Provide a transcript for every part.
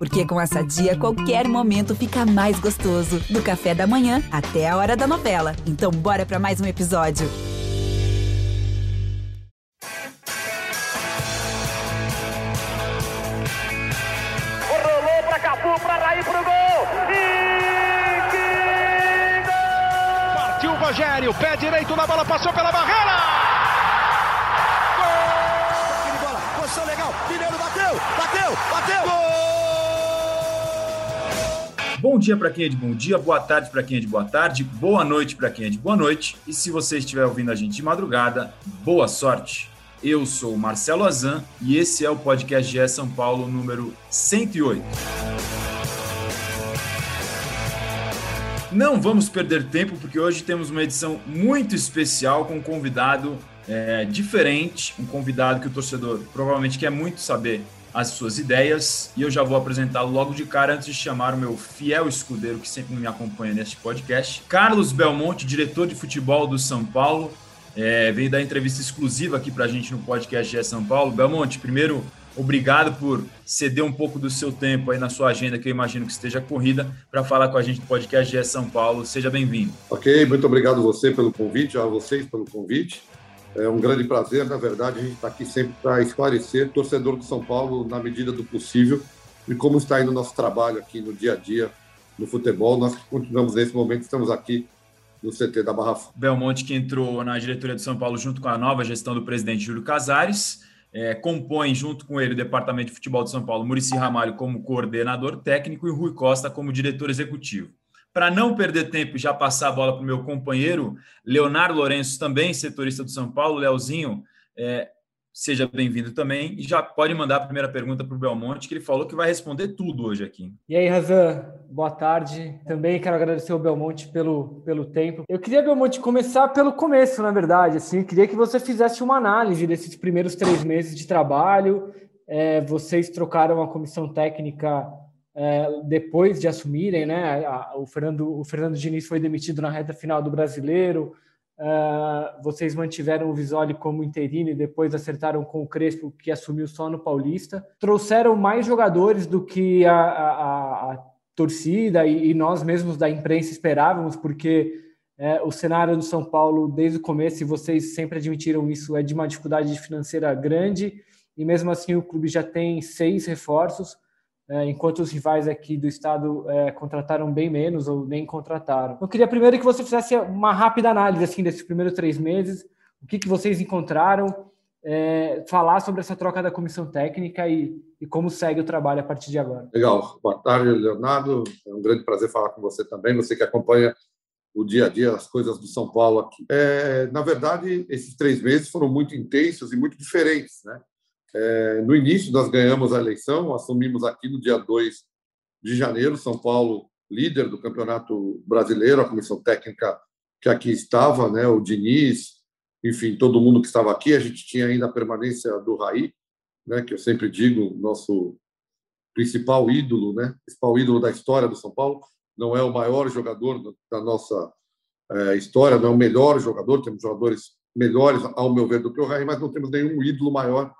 Porque com essa dia, qualquer momento fica mais gostoso. Do café da manhã até a hora da novela. Então, bora para mais um episódio. Rolou pra Cafu, pra Raí, pro gol! E que gol! Partiu o Rogério, pé direito na bola, passou pela barreira! Bom dia para quem é de bom dia, boa tarde para quem é de boa tarde, boa noite para quem é de boa noite. E se você estiver ouvindo a gente de madrugada, boa sorte. Eu sou o Marcelo Azan e esse é o podcast GE São Paulo número 108. Não vamos perder tempo, porque hoje temos uma edição muito especial com um convidado é, diferente, um convidado que o torcedor provavelmente quer muito saber as suas ideias, e eu já vou apresentá-lo logo de cara antes de chamar o meu fiel escudeiro que sempre me acompanha neste podcast, Carlos Belmonte, diretor de futebol do São Paulo, é, veio dar entrevista exclusiva aqui para a gente no podcast GE São Paulo. Belmonte, primeiro, obrigado por ceder um pouco do seu tempo aí na sua agenda, que eu imagino que esteja corrida, para falar com a gente do podcast GE São Paulo. Seja bem-vindo. Ok, muito obrigado você pelo convite, a vocês pelo convite. É um grande prazer, na verdade, a gente está aqui sempre para esclarecer torcedor do São Paulo na medida do possível e como está indo o nosso trabalho aqui no dia a dia no futebol. Nós continuamos nesse momento, estamos aqui no CT da Barra Funda. Belmonte, que entrou na diretoria do São Paulo junto com a nova gestão do presidente Júlio Casares, é, compõe junto com ele o departamento de futebol de São Paulo, Murici Ramalho como coordenador técnico e Rui Costa como diretor executivo. Para não perder tempo e já passar a bola para o meu companheiro, Leonardo Lourenço, também setorista do São Paulo, Leozinho, é, seja bem-vindo também. E já pode mandar a primeira pergunta para o Belmonte, que ele falou que vai responder tudo hoje aqui. E aí, Razan, boa tarde. Também quero agradecer ao Belmonte pelo, pelo tempo. Eu queria, Belmonte, começar pelo começo, na verdade. Assim, queria que você fizesse uma análise desses primeiros três meses de trabalho. É, vocês trocaram a comissão técnica depois de assumirem, né? O, Fernando, o Fernando Diniz foi demitido na reta final do brasileiro. Uh, vocês mantiveram o Visoli como interino e depois acertaram com o Crespo, que assumiu só no Paulista. Trouxeram mais jogadores do que a, a, a torcida e, nós mesmos da imprensa esperávamos, porque é, o cenário do São Paulo, desde o começo, e vocês sempre admitiram isso, é de uma dificuldade financeira grande, e mesmo assim o clube já tem seis reforços é, enquanto os rivais aqui do estado é, contrataram bem menos ou nem contrataram. Eu queria primeiro que você fizesse uma rápida análise assim desses primeiros três meses, o que, que vocês encontraram, é, falar sobre essa troca da comissão técnica e, e, como segue o trabalho a partir de agora. Legal. Boa tarde, Leonardo. É um grande prazer falar com você também, você que acompanha o dia a dia, as coisas do São Paulo aqui. É, na verdade, esses três meses foram muito intensos e muito diferentes, né? É, no início, nós ganhamos a eleição, assumimos aqui no dia 2 de janeiro, São Paulo, líder do Campeonato Brasileiro, a comissão técnica que aqui estava, né, o Diniz, enfim, todo mundo que estava aqui. A gente tinha ainda a permanência do Raí, né, que eu sempre digo, nosso principal ídolo, né, principal ídolo da história do São Paulo. Não é o maior jogador da nossa é, história, não é o melhor jogador, temos jogadores melhores, ao meu ver, do que o Raí, mas não temos nenhum ídolo maior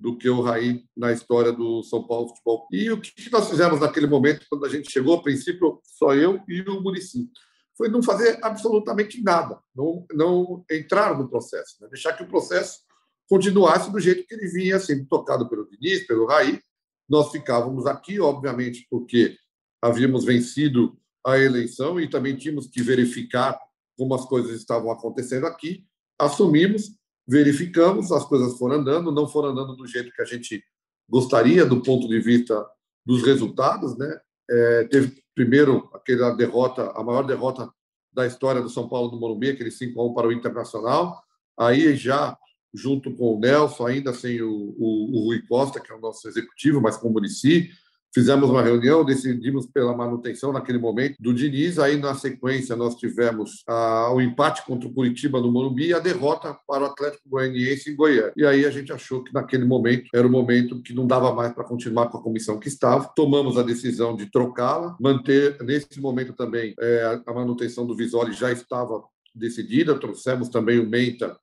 do que o Raí na história do São Paulo Futebol. E o que nós fizemos naquele momento, quando a gente chegou, a princípio, só eu e o Murici, foi não fazer absolutamente nada, não, não entrar no processo, né? deixar que o processo continuasse do jeito que ele vinha sendo tocado pelo Diniz, pelo Raí. Nós ficávamos aqui, obviamente, porque havíamos vencido a eleição e também tínhamos que verificar como as coisas estavam acontecendo aqui. Assumimos verificamos, as coisas foram andando, não foram andando do jeito que a gente gostaria, do ponto de vista dos resultados, né? É, teve primeiro aquela derrota, a maior derrota da história do São Paulo do Morumbi, aquele 5 a 1 para o Internacional. Aí já junto com o Nelson, ainda sem o, o, o Rui Costa, que é o nosso executivo, mas com o Murici, Fizemos uma reunião, decidimos pela manutenção naquele momento do Diniz. Aí, na sequência, nós tivemos ah, o empate contra o Curitiba no Morumbi e a derrota para o Atlético Goianiense em Goiânia. E aí a gente achou que naquele momento era o momento que não dava mais para continuar com a comissão que estava. Tomamos a decisão de trocá-la, manter nesse momento também é, a manutenção do Visoli já estava decidida. Trouxemos também o Menta,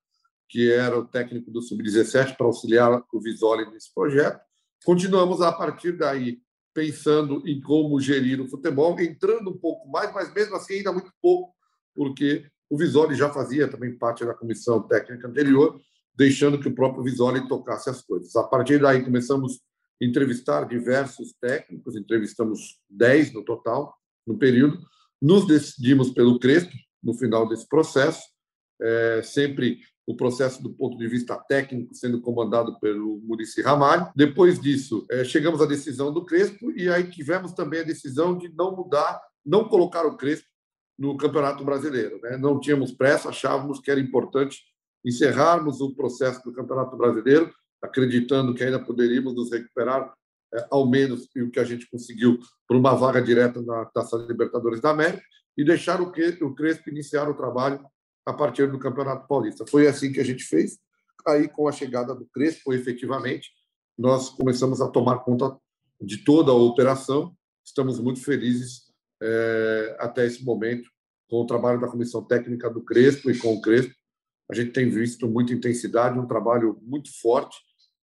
que era o técnico do Sub-17, para auxiliar o Visoli nesse projeto. Continuamos a partir daí pensando em como gerir o futebol, entrando um pouco mais, mas mesmo assim ainda muito pouco, porque o Visoli já fazia também parte da comissão técnica anterior, deixando que o próprio Visoli tocasse as coisas. A partir daí começamos a entrevistar diversos técnicos, entrevistamos 10 no total, no período, nos decidimos pelo Crespo no final desse processo, é, sempre o processo do ponto de vista técnico sendo comandado pelo Murici Ramalho. Depois disso, é, chegamos à decisão do Crespo e aí tivemos também a decisão de não mudar, não colocar o Crespo no Campeonato Brasileiro. Né? Não tínhamos pressa, achávamos que era importante encerrarmos o processo do Campeonato Brasileiro, acreditando que ainda poderíamos nos recuperar é, ao menos o que a gente conseguiu por uma vaga direta na Taça Libertadores da América e deixar o Crespo iniciar o trabalho a partir do Campeonato Paulista. Foi assim que a gente fez. Aí, com a chegada do Crespo, efetivamente, nós começamos a tomar conta de toda a operação. Estamos muito felizes é, até esse momento com o trabalho da comissão técnica do Crespo e com o Crespo. A gente tem visto muita intensidade, um trabalho muito forte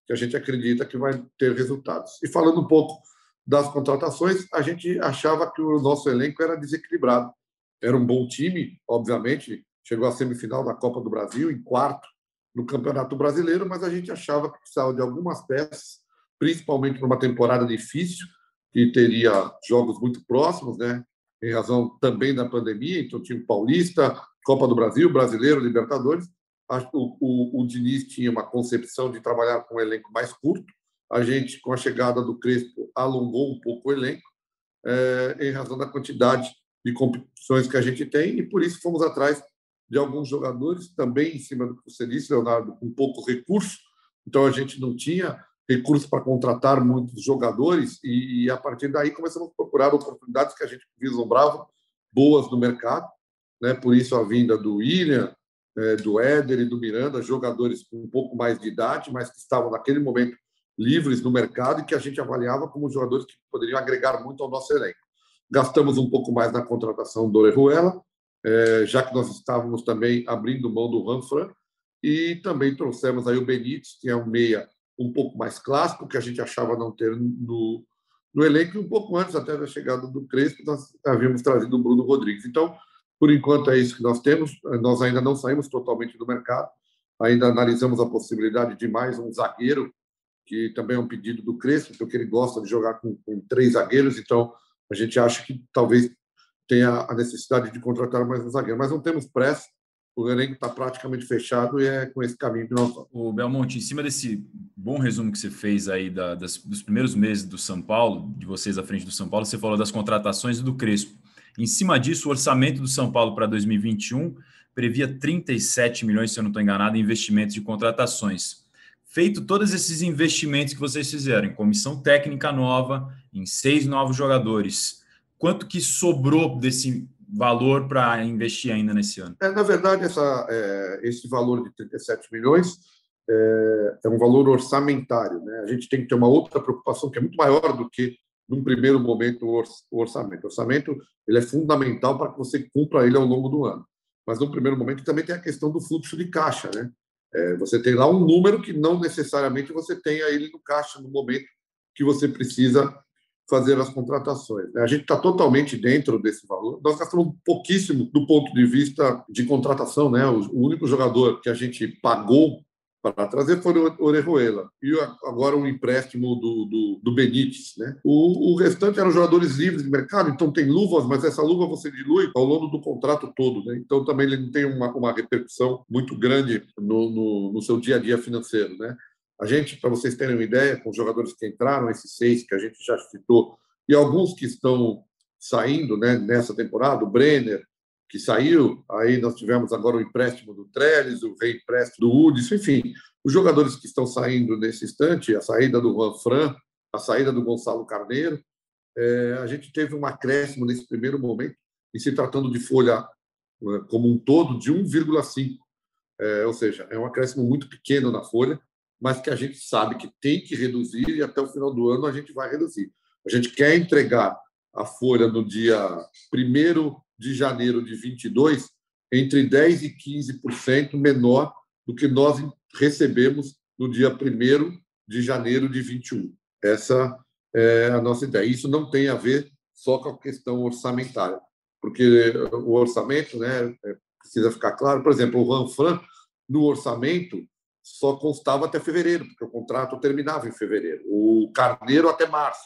que a gente acredita que vai ter resultados. E falando um pouco das contratações, a gente achava que o nosso elenco era desequilibrado. Era um bom time, obviamente, chegou à semifinal da Copa do Brasil, em quarto no Campeonato Brasileiro, mas a gente achava que precisava de algumas peças, principalmente numa temporada difícil, que teria jogos muito próximos, né? em razão também da pandemia, então o Paulista, Copa do Brasil, Brasileiro, Libertadores. O, o, o Diniz tinha uma concepção de trabalhar com um elenco mais curto. A gente, com a chegada do Crespo, alongou um pouco o elenco, é, em razão da quantidade de competições que a gente tem, e por isso fomos atrás de alguns jogadores, também em cima do que você disse, Leonardo, com pouco recurso. Então a gente não tinha recurso para contratar muitos jogadores, e, e a partir daí começamos a procurar oportunidades que a gente vislumbrava boas no mercado. Né? Por isso a vinda do William, é, do Éder e do Miranda, jogadores com um pouco mais de idade, mas que estavam naquele momento livres no mercado e que a gente avaliava como jogadores que poderiam agregar muito ao nosso elenco. Gastamos um pouco mais na contratação do Orejuela, é, já que nós estávamos também abrindo mão do Ranfran, e também trouxemos aí o Benítez, que é um meia um pouco mais clássico, que a gente achava não ter no, no elenco, e um pouco antes até da chegada do Crespo, nós havíamos trazido o Bruno Rodrigues. Então, por enquanto é isso que nós temos, nós ainda não saímos totalmente do mercado, ainda analisamos a possibilidade de mais um zagueiro, que também é um pedido do Crespo, porque ele gosta de jogar com, com três zagueiros, então a gente acha que talvez tenha a necessidade de contratar mais um zagueiro, mas não temos pressa, o elenco está praticamente fechado e é com esse caminho que nós vamos. O Belmonte, em cima desse bom resumo que você fez aí da, das, dos primeiros meses do São Paulo, de vocês à frente do São Paulo, você falou das contratações e do Crespo. Em cima disso, o orçamento do São Paulo para 2021 previa 37 milhões, se eu não estou enganado, em investimentos de contratações. Feito todos esses investimentos que vocês fizeram, em comissão técnica nova, em seis novos jogadores, quanto que sobrou desse valor para investir ainda nesse ano? É, na verdade, essa, é, esse valor de 37 milhões é, é, um valor orçamentário. Né? A gente tem que ter uma outra preocupação que é muito maior do que, num primeiro momento, o orçamento. O orçamento ele é fundamental para que você cumpra ele ao longo do ano. Mas, num primeiro momento, também tem a questão do fluxo de caixa. Né? É, você tem lá um número que não necessariamente você tenha ele no caixa no momento que você precisa fazer as contratações. Né? A gente está totalmente dentro desse valor. Nós gastamos pouquíssimo do ponto de vista de contratação. Né? O único jogador que a gente pagou para trazer foi o Orejuela e agora um empréstimo do, do, do Benítez. Né? O, o, restante eram jogadores livres de mercado, então tem luvas, mas essa luva você dilui ao longo do contrato todo. Né? Então também ele não tem uma, uma repercussão muito grande no, no, no seu dia a dia financeiro. Né? A gente, para vocês terem uma ideia, com os jogadores que entraram, esses seis que a gente já citou, e alguns que estão saindo né, nessa temporada, o Brenner, que saiu, aí nós tivemos agora o empréstimo do Trellis, o reempréstimo do Udis, enfim, os jogadores que estão saindo nesse instante, a saída do Juan Fran, a saída do Gonçalo Carneiro, é, a gente teve um acréscimo nesse primeiro momento, e se tratando de folha é, como um todo, de 1,5. É, ou seja, é um acréscimo muito pequeno na folha, mas que a gente sabe que tem que reduzir e até o final do ano a gente vai reduzir. A gente quer entregar a folha no dia 1 de janeiro de 22 entre 10% e 15% menor do que nós recebemos no dia 1 de janeiro de 21. Essa é a nossa ideia. Isso não tem a ver só com a questão orçamentária, porque o orçamento, né, é, precisa ficar claro. Por exemplo, o Ranfran, no orçamento, só constava até fevereiro, porque o contrato terminava em fevereiro. O Carneiro até março.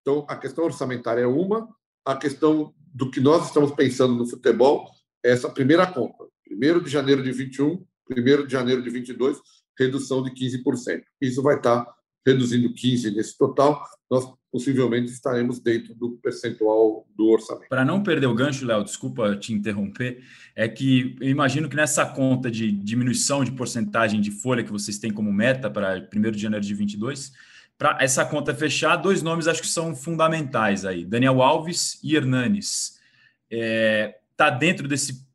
Então, a questão orçamentária é uma, a questão do que nós estamos pensando no futebol é essa primeira conta. 1 de janeiro de 21, 1 de janeiro de 22, redução de 15%. Isso vai estar reduzindo 15% nesse total. Nós possivelmente estaremos dentro do percentual do orçamento. Para não perder o gancho, Léo, desculpa te interromper, é que eu imagino que nessa conta de diminuição de porcentagem de folha que vocês têm como meta para 1 de janeiro de 22, para essa conta fechar, dois nomes acho que são fundamentais aí, Daniel Alves e Hernanes. É, tá dentro desse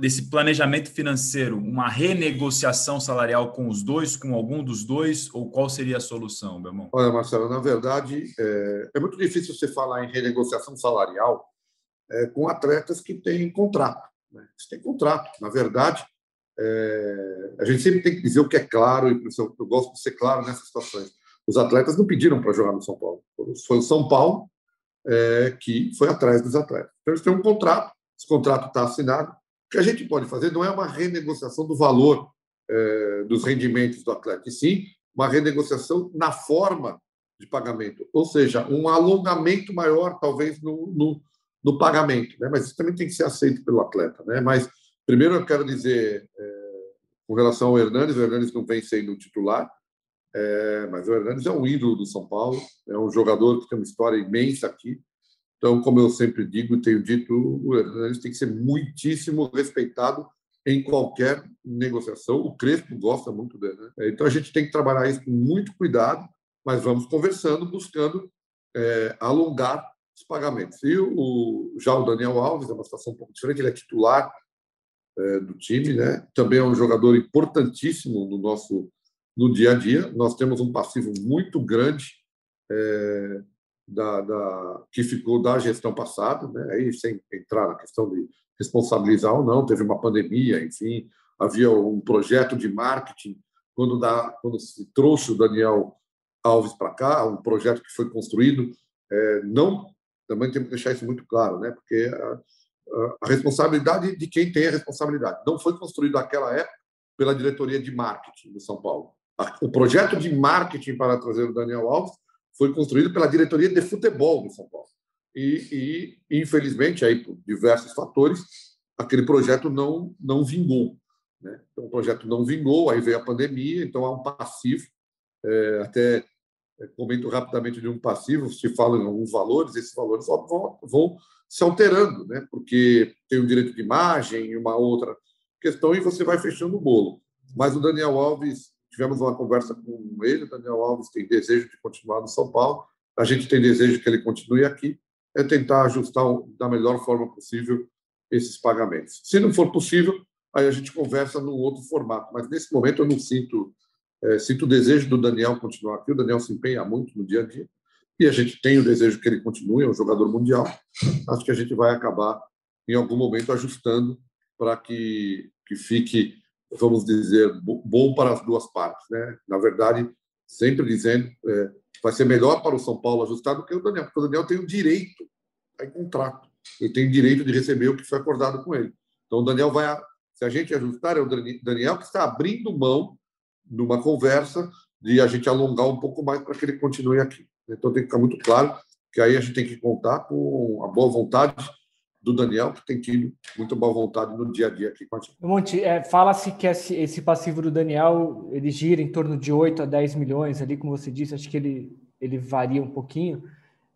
desse planejamento financeiro, uma renegociação salarial com os dois, com algum dos dois, ou qual seria a solução, Belmont? Olha, Marcelo, na verdade, é, é muito difícil você falar em renegociação salarial é, com atletas que têm contrato. Né? Eles têm contrato. Na verdade, é, a gente sempre tem que dizer o que é claro, e eu gosto de ser claro nessas situações. Os atletas não pediram para jogar no São Paulo. Foi o São Paulo é, que foi atrás dos atletas. Então, eles têm um contrato, esse contrato está assinado, que a gente pode fazer não é uma renegociação do valor é, dos rendimentos do atleta, e sim uma renegociação na forma de pagamento, ou seja, um alongamento maior, talvez, no, no, no pagamento. Né? Mas isso também tem que ser aceito pelo atleta. Né? Mas, primeiro, eu quero dizer, é, com relação ao Hernandes, o Hernandes não vem sendo titular, é, mas o Hernandes é um ídolo do São Paulo, é um jogador que tem uma história imensa aqui, então, como eu sempre digo tenho dito, o Hernandes tem que ser muitíssimo respeitado em qualquer negociação. O Crespo gosta muito dele. Né? Então, a gente tem que trabalhar isso com muito cuidado, mas vamos conversando, buscando é, alongar os pagamentos. E o, já o Daniel Alves é uma situação um pouco diferente, ele é titular é, do time, né? também é um jogador importantíssimo no nosso no dia a dia. Nós temos um passivo muito grande é, da, da, que ficou da gestão passada, né? aí sem entrar na questão de responsabilizar ou não, teve uma pandemia, enfim, havia um projeto de marketing quando, da, quando se trouxe o Daniel Alves para cá, um projeto que foi construído, é, não também temos que deixar isso muito claro, né? Porque a, a, responsabilidade de quem tem a responsabilidade não foi construído naquela época pela diretoria de marketing do São Paulo. O projeto de marketing para trazer o Daniel Alves foi construído pela diretoria de futebol do São Paulo. E, e, infelizmente, aí por diversos fatores, aquele projeto não não vingou. Né? Então, o projeto não vingou, aí veio a pandemia, então há um passivo. É, até é, comento rapidamente de um passivo, se fala em alguns valores, esses valores vão, vão se alterando, né? porque tem o direito de imagem e uma outra questão, e você vai fechando o bolo. Mas o Daniel Alves Tivemos uma conversa com ele, Daniel Alves tem desejo de continuar no São Paulo, a gente tem desejo que ele continue aqui, é tentar ajustar da melhor forma possível esses pagamentos. Se não for possível, aí a gente conversa num outro formato, mas nesse momento eu não sinto é, sinto o desejo do Daniel continuar aqui, o Daniel se empenha muito no dia a dia, e a gente tem o desejo que ele continue, é um jogador mundial, acho que a gente vai acabar, em algum momento, ajustando para que, que fique vamos dizer, bom para as duas partes. Né? Na verdade, sempre dizendo, é, vai ser melhor para o São Paulo ajustar do que o Daniel, porque o Daniel tem o direito, em contrato, ele tem o direito de receber o que foi acordado com ele. Então, o Daniel vai, se a gente ajustar, é o Daniel que está abrindo mão numa conversa de a gente alongar um pouco mais para que ele continue aqui. Então, tem que ficar muito claro que aí a gente tem que contar com a boa vontade do Daniel, que tem tido muita boa vontade no dia a dia aqui com a gente. Monte, é, fala-se que esse, esse, passivo do Daniel ele gira em torno de 8 a 10 milhões, ali, como você disse, acho que ele, ele varia um pouquinho.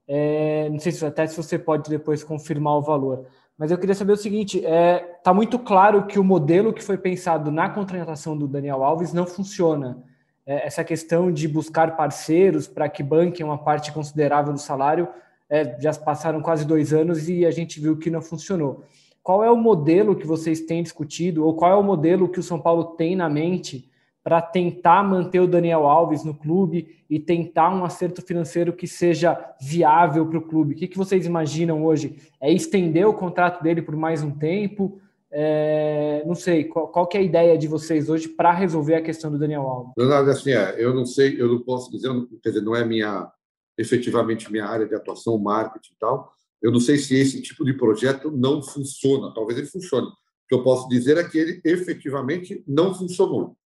É, não sei se até se você pode depois confirmar o valor. Mas eu queria saber o seguinte: está é, tá muito claro que o modelo que foi pensado na contratação do Daniel Alves não funciona. É, essa questão de buscar parceiros para que banquem uma parte considerável do salário é, já passaram quase dois anos e a gente viu que não funcionou. Qual é o modelo que vocês têm discutido, ou qual é o modelo que o São Paulo tem na mente para tentar manter o Daniel Alves no clube e tentar um acerto financeiro que seja viável para o clube? O que, que vocês imaginam hoje? É estender o contrato dele por mais um tempo? É, não sei, qual, qual é a ideia de vocês hoje para resolver a questão do Daniel Alves? Leonardo, assim, é, eu não sei, eu não posso dizer, quer dizer, não é minha efetivamente minha área de atuação, marketing e tal. Eu não sei se esse tipo de projeto não funciona. Talvez ele funcione. O que eu posso dizer é que ele efetivamente não funcionou.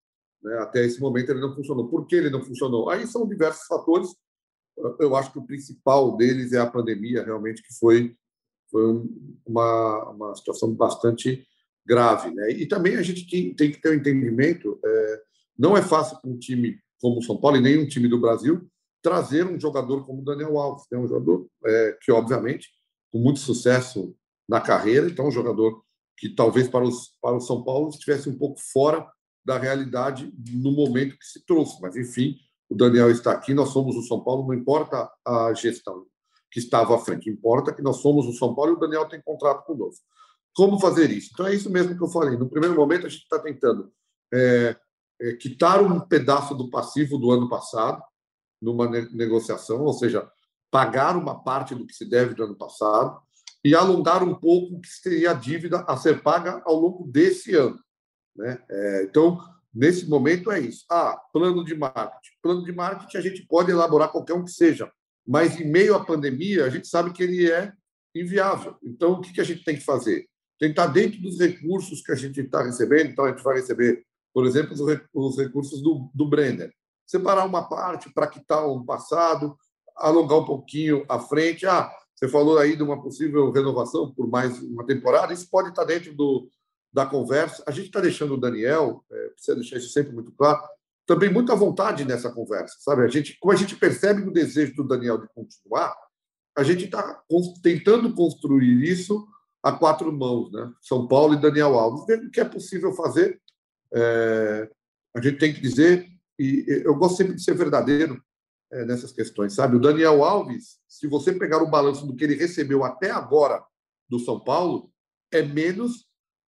Né? Até esse momento ele não funcionou. Por que ele não funcionou? Aí são diversos fatores. Eu acho que o principal deles é a pandemia, realmente, que foi, foi uma, uma situação bastante grave. Né? E também a gente tem, que ter um entendimento: é, não é fácil para um time como o São Paulo e nenhum time do Brasil trazer um jogador como Daniel Alves, né? um jogador é, que, obviamente, com muito sucesso na carreira, então um jogador que talvez para, os, para o São Paulo estivesse um pouco fora da realidade no momento que se trouxe. Mas, enfim, o Daniel está aqui, nós somos o São Paulo, não importa a gestão que estava à frente, importa que nós somos o São Paulo e o Daniel tem contrato conosco. Como fazer isso? Então, é isso mesmo que eu falei. No primeiro momento, a gente está tentando é, é, quitar um pedaço do passivo do ano passado, numa negociação, ou seja, pagar uma parte do que se deve do ano passado e alongar um pouco o que seria a dívida a ser paga ao longo desse ano. Né? É, então, nesse momento é isso. Ah, plano de marketing. Plano de marketing a gente pode elaborar qualquer um que seja, mas em meio à pandemia a gente sabe que ele é inviável. Então, o que a gente tem que fazer? Tentar dentro dos recursos que a gente está recebendo, então a gente vai receber, por exemplo, os recursos do, do Brenner. Separar uma parte para quitar o passado, alongar um pouquinho à frente. Ah, você falou aí de uma possível renovação por mais uma temporada, isso pode estar dentro do, da conversa. A gente está deixando o Daniel, é, precisa deixar isso sempre muito claro, também muita vontade nessa conversa, sabe? A gente, como a gente percebe o desejo do Daniel de continuar, a gente está tentando construir isso a quatro mãos, né? São Paulo e Daniel Alves, vendo o que é possível fazer. É, a gente tem que dizer, e eu gosto sempre de ser verdadeiro é, nessas questões, sabe? O Daniel Alves, se você pegar o balanço do que ele recebeu até agora do São Paulo, é menos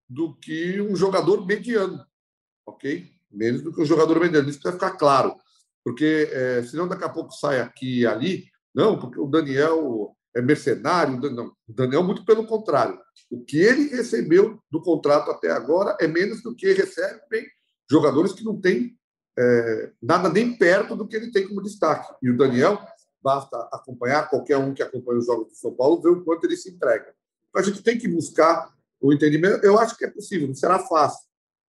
do que um jogador mediano, ok? Menos do que um jogador mediano. Isso vai ficar claro, porque é, senão daqui a pouco sai aqui e ali. Não, porque o Daniel é mercenário. Não, o Daniel, muito pelo contrário. O que ele recebeu do contrato até agora é menos do que recebem jogadores que não têm é, nada nem perto do que ele tem como destaque. E o Daniel, basta acompanhar, qualquer um que acompanha os jogos do São Paulo, ver o quanto ele se entrega. Então, a gente tem que buscar o entendimento. Eu acho que é possível, não será fácil,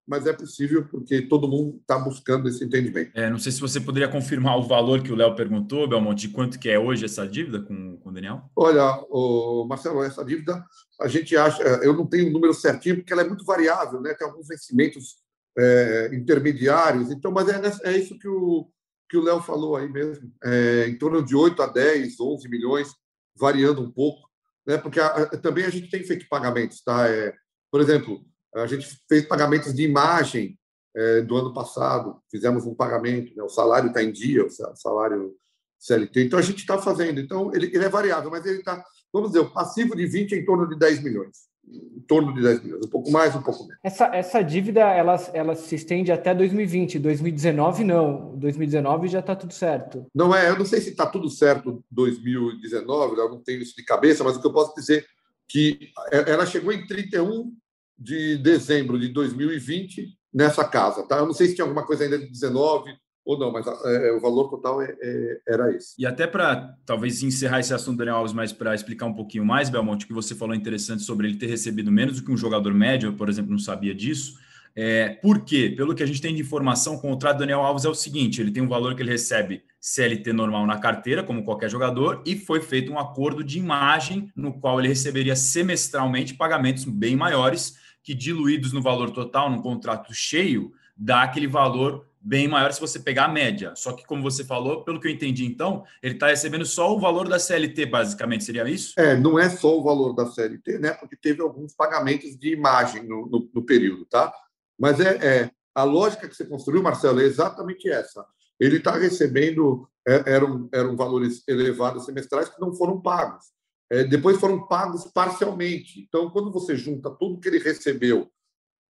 mas é possível porque todo mundo está buscando esse entendimento. É, não sei se você poderia confirmar o valor que o Léo perguntou, Belmonte, de quanto que é hoje essa dívida com, com o Daniel? Olha, o Marcelo, essa dívida a gente acha, eu não tenho o um número certinho porque ela é muito variável, né? Tem alguns vencimentos é, intermediários, então, mas é, é isso que o que o Léo falou aí mesmo, é, em torno de 8 a 10, 11 milhões, variando um pouco né? porque a, também a gente tem feito pagamentos. Tá? É, por exemplo, a gente fez pagamentos de imagem é, do ano passado, fizemos um pagamento, né? o salário está em dia, o salário CLT, então a gente está fazendo. Então, ele, ele é variável, mas ele está, vamos dizer, o passivo de 20 é em torno de 10 milhões em torno de 10 milhões, um pouco mais, um pouco menos. Essa, essa dívida ela, ela se estende até 2020, 2019 não. 2019 já está tudo certo. Não é, eu não sei se está tudo certo 2019, eu não tenho isso de cabeça, mas o que eu posso dizer é que ela chegou em 31 de dezembro de 2020 nessa casa, tá? Eu não sei se tinha alguma coisa ainda de 19 ou não, mas é, o valor total é, é, era esse. E até para talvez encerrar esse assunto, Daniel Alves, mas para explicar um pouquinho mais, Belmonte, que você falou interessante sobre ele ter recebido menos do que um jogador médio, eu, por exemplo, não sabia disso. É, por quê? Pelo que a gente tem de informação, o contrato do Daniel Alves é o seguinte: ele tem um valor que ele recebe CLT normal na carteira, como qualquer jogador, e foi feito um acordo de imagem no qual ele receberia semestralmente pagamentos bem maiores, que diluídos no valor total, num contrato cheio, dá aquele valor bem maior se você pegar a média. Só que, como você falou, pelo que eu entendi, então, ele está recebendo só o valor da CLT, basicamente, seria isso? É, não é só o valor da CLT, né? Porque teve alguns pagamentos de imagem no, no, no período, tá? Mas é, é, a lógica que você construiu, Marcelo, é exatamente essa. Ele está recebendo, é, eram, eram valores elevados semestrais que não foram pagos. É, depois foram pagos parcialmente. Então, quando você junta tudo que ele recebeu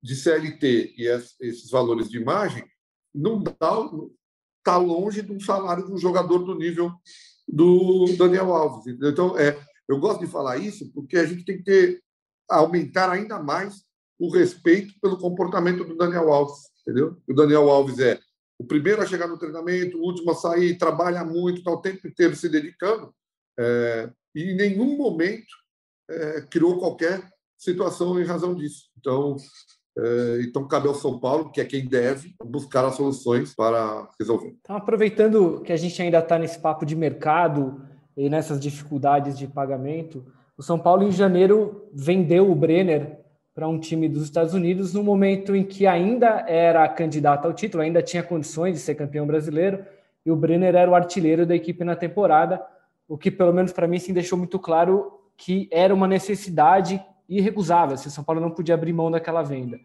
de CLT e esses valores de imagem, não dá está longe de um salário de um jogador do nível do Daniel Alves. Então, é, eu gosto de falar isso porque a gente tem que ter, aumentar ainda mais o respeito pelo comportamento do Daniel Alves, entendeu? O Daniel Alves é o primeiro a chegar no treinamento, o último a sair, trabalha muito, está o tempo inteiro se dedicando, é, e em nenhum momento é, criou qualquer situação em razão disso. Então, então cabe ao São Paulo, que é quem deve, buscar as soluções para resolver. Então, aproveitando que a gente ainda está nesse papo de mercado e nessas dificuldades de pagamento, o São Paulo em janeiro vendeu o Brenner para um time dos Estados Unidos no momento em que ainda era candidato ao título, ainda tinha condições de ser campeão brasileiro, e o Brenner era o artilheiro da equipe na temporada, o que pelo menos para mim sim deixou muito claro que era uma necessidade irrecusável, o São Paulo não podia abrir mão daquela venda.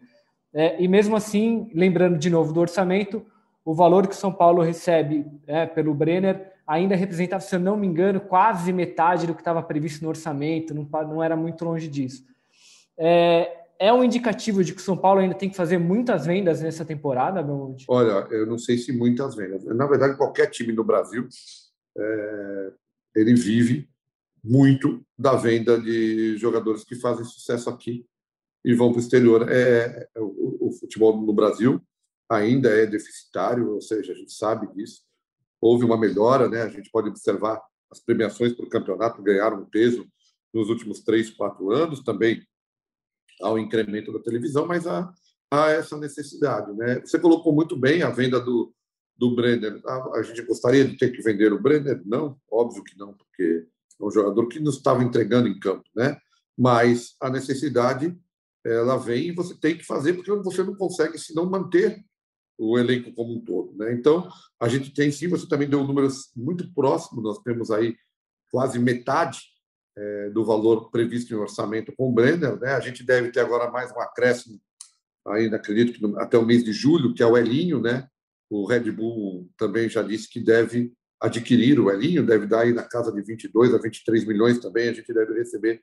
É, e mesmo assim, lembrando de novo do orçamento, o valor que São Paulo recebe é, pelo Brenner ainda representava, se eu não me engano, quase metade do que estava previsto no orçamento, não, não era muito longe disso. É, é um indicativo de que São Paulo ainda tem que fazer muitas vendas nessa temporada, Belmonte? Olha, eu não sei se muitas vendas. Na verdade, qualquer time no Brasil é, ele vive muito da venda de jogadores que fazem sucesso aqui e vão para o exterior. É, é, o, o, futebol no Brasil ainda é deficitário, ou seja, a gente sabe disso. Houve uma melhora, né? A gente pode observar as premiações para o campeonato ganharam peso nos últimos três, quatro anos. Também ao incremento da televisão, mas há, há essa necessidade. Né? Você colocou muito bem a venda do, do Brenner. A, a, gente gostaria de ter que vender o Brenner? Não, óbvio que não, porque um jogador que nos estava entregando em campo, né? Mas a necessidade ela vem e você tem que fazer porque você não consegue se não manter o elenco como um todo, né? Então a gente tem sim, você também deu números muito próximos. Nós temos aí quase metade é, do valor previsto em orçamento com o Brenner. Né? A gente deve ter agora mais um acréscimo, ainda acredito que até o mês de julho, que é o Elinho. Né? O Red Bull também já disse que deve adquirir o Elinho, deve dar aí na casa de 22 a 23 milhões também, a gente deve receber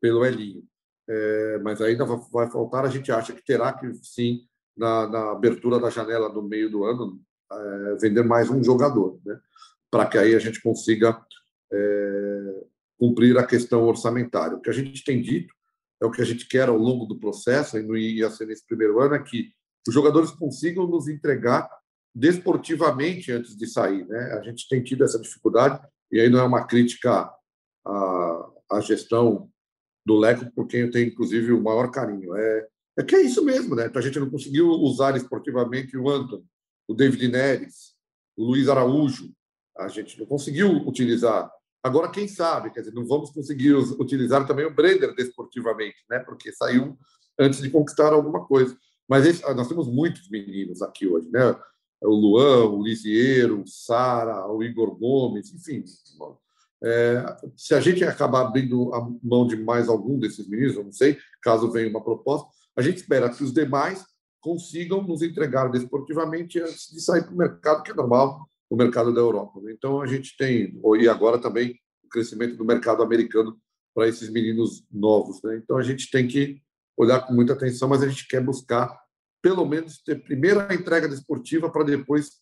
pelo Elinho. É, mas ainda vai faltar, a gente acha que terá que, sim, na, na abertura da janela no meio do ano, é, vender mais um jogador, né? para que aí a gente consiga é, cumprir a questão orçamentária. O que a gente tem dito é o que a gente quer ao longo do processo, e não ia ser nesse primeiro ano, é que os jogadores consigam nos entregar desportivamente antes de sair. Né? A gente tem tido essa dificuldade, e aí não é uma crítica à, à gestão do Leco, por quem eu tenho, inclusive, o maior carinho. É, é que é isso mesmo, né? A gente não conseguiu usar esportivamente o Anton, o David Neres, o Luiz Araújo, a gente não conseguiu utilizar Agora, quem sabe, quer dizer, não vamos conseguir utilizar também o Brenner desportivamente, né? Porque saiu antes de conquistar alguma coisa. Mas esse, nós temos muitos meninos aqui hoje, né? O Luan, o Lisieiro, o Sara, o Igor Gomes, enfim. É, se a gente acabar abrindo a mão de mais algum desses meninos, eu não sei, caso venha uma proposta, a gente espera que os demais consigam nos entregar desportivamente antes de sair para o mercado, que é normal, o mercado da Europa. Né? Então, a gente tem, e agora também, o crescimento do mercado americano para esses meninos novos. Né? Então, a gente tem que olhar com muita atenção, mas a gente quer buscar, pelo menos, ter primeiro a entrega desportiva para depois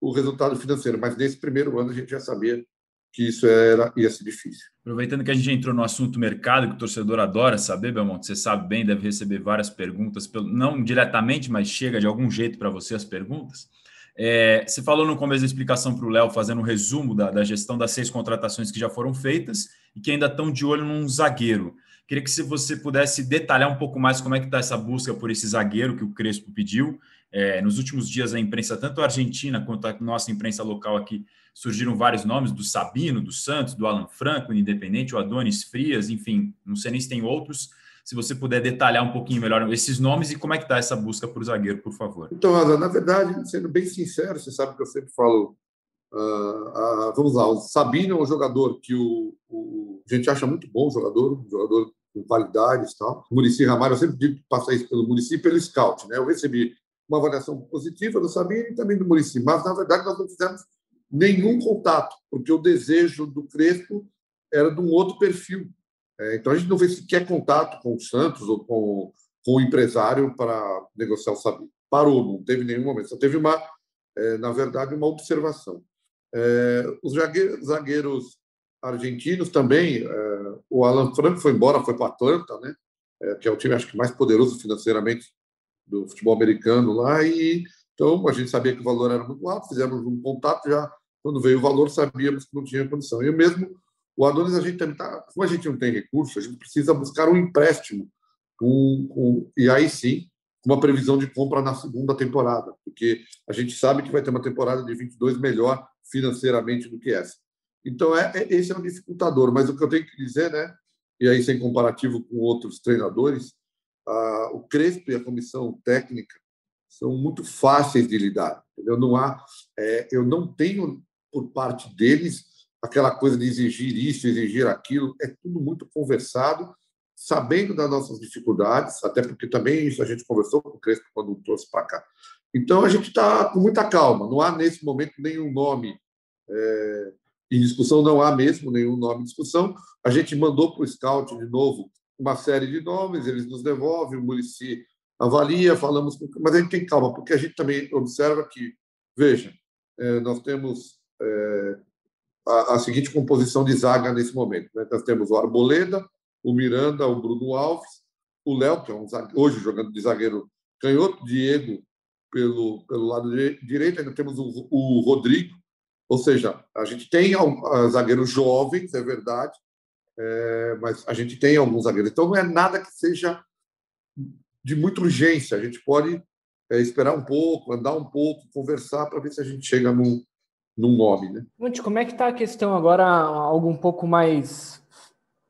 o resultado financeiro. Mas nesse primeiro ano, a gente já sabia que isso era, ia ser difícil. Aproveitando que a gente entrou no assunto mercado, que o torcedor adora saber, Belmonte, você sabe bem, deve receber várias perguntas, não diretamente, mas chega de algum jeito para você as perguntas. É, você falou no começo da explicação para o Léo, fazendo um resumo da, da, gestão das seis contratações que já foram feitas e que ainda estão de olho num zagueiro. Queria que se você pudesse detalhar um pouco mais como é que está essa busca por esse zagueiro que o Crespo pediu. É, nos últimos dias, a imprensa, tanto a argentina quanto a nossa imprensa local aqui, surgiram vários nomes, do Sabino, do Santos, do Alan Franco, Independente, o Adonis Frias, enfim, não sei nem se tem outros se você puder detalhar um pouquinho melhor esses nomes e como é que está essa busca por zagueiro, por favor. Então, Asa, na verdade, sendo bem sincero, você sabe que eu sempre falo, uh, uh, vamos lá, o Sabino é um jogador que o, o, a gente acha muito bom, jogador, um jogador com qualidades e tal. O Murici Ramalho, eu sempre digo que passa isso pelo Murici e pelo scout, né? Eu recebi uma avaliação positiva do Sabino e também do Murici, mas na verdade nós não fizemos nenhum contato, porque o desejo do Crespo era de um outro perfil. É, então a gente não vê sequer contato com o Santos ou com, com o empresário para negociar o Sabino. Parou, não teve nenhum momento. Só teve uma, é, na verdade, uma observação. É, os zagueiros argentinos também, o Alan Franco foi embora, foi para Atlanta, né? que é o time acho que mais poderoso financeiramente do futebol americano lá e Então, a gente sabia que o valor era muito alto, fizemos um contato já. Quando veio o valor, sabíamos que não tinha condição. E mesmo o Adonis, a gente tá, como a gente não tem recurso, a gente precisa buscar um empréstimo. Com, com, e aí sim, uma previsão de compra na segunda temporada, porque a gente sabe que vai ter uma temporada de 22 melhor financeiramente do que essa. Então, é, é, esse é um dificultador. Mas o que eu tenho que dizer, né, e aí sem comparativo com outros treinadores, o Crespo e a comissão técnica são muito fáceis de lidar. Entendeu? Não há, é, eu não tenho por parte deles aquela coisa de exigir isso, exigir aquilo, é tudo muito conversado, sabendo das nossas dificuldades, até porque também isso a gente conversou com o Crespo quando trouxe para cá. Então a gente está com muita calma, não há nesse momento nenhum nome é, em discussão, não há mesmo nenhum nome em discussão. A gente mandou para o Scout de novo uma série de nomes, eles nos devolvem, o Murici avalia, falamos, mas a gente tem calma, porque a gente também observa que, veja, é, nós temos é, a, seguinte composição de zaga nesse momento. Né? Nós temos o Arboleda, o Miranda, o Bruno Alves, o Léo, que é um hoje jogando de zagueiro canhoto, Diego pelo, pelo lado direito, ainda temos o, o Rodrigo, ou seja, a gente tem zagueiros jovens, é verdade, é, mas a gente tem alguns zagueiros. Então não é nada que seja de muita urgência. A gente pode é, esperar um pouco, andar um pouco, conversar para ver se a gente chega num, num nome. Né? Monte, como é que está a questão agora, algo um pouco mais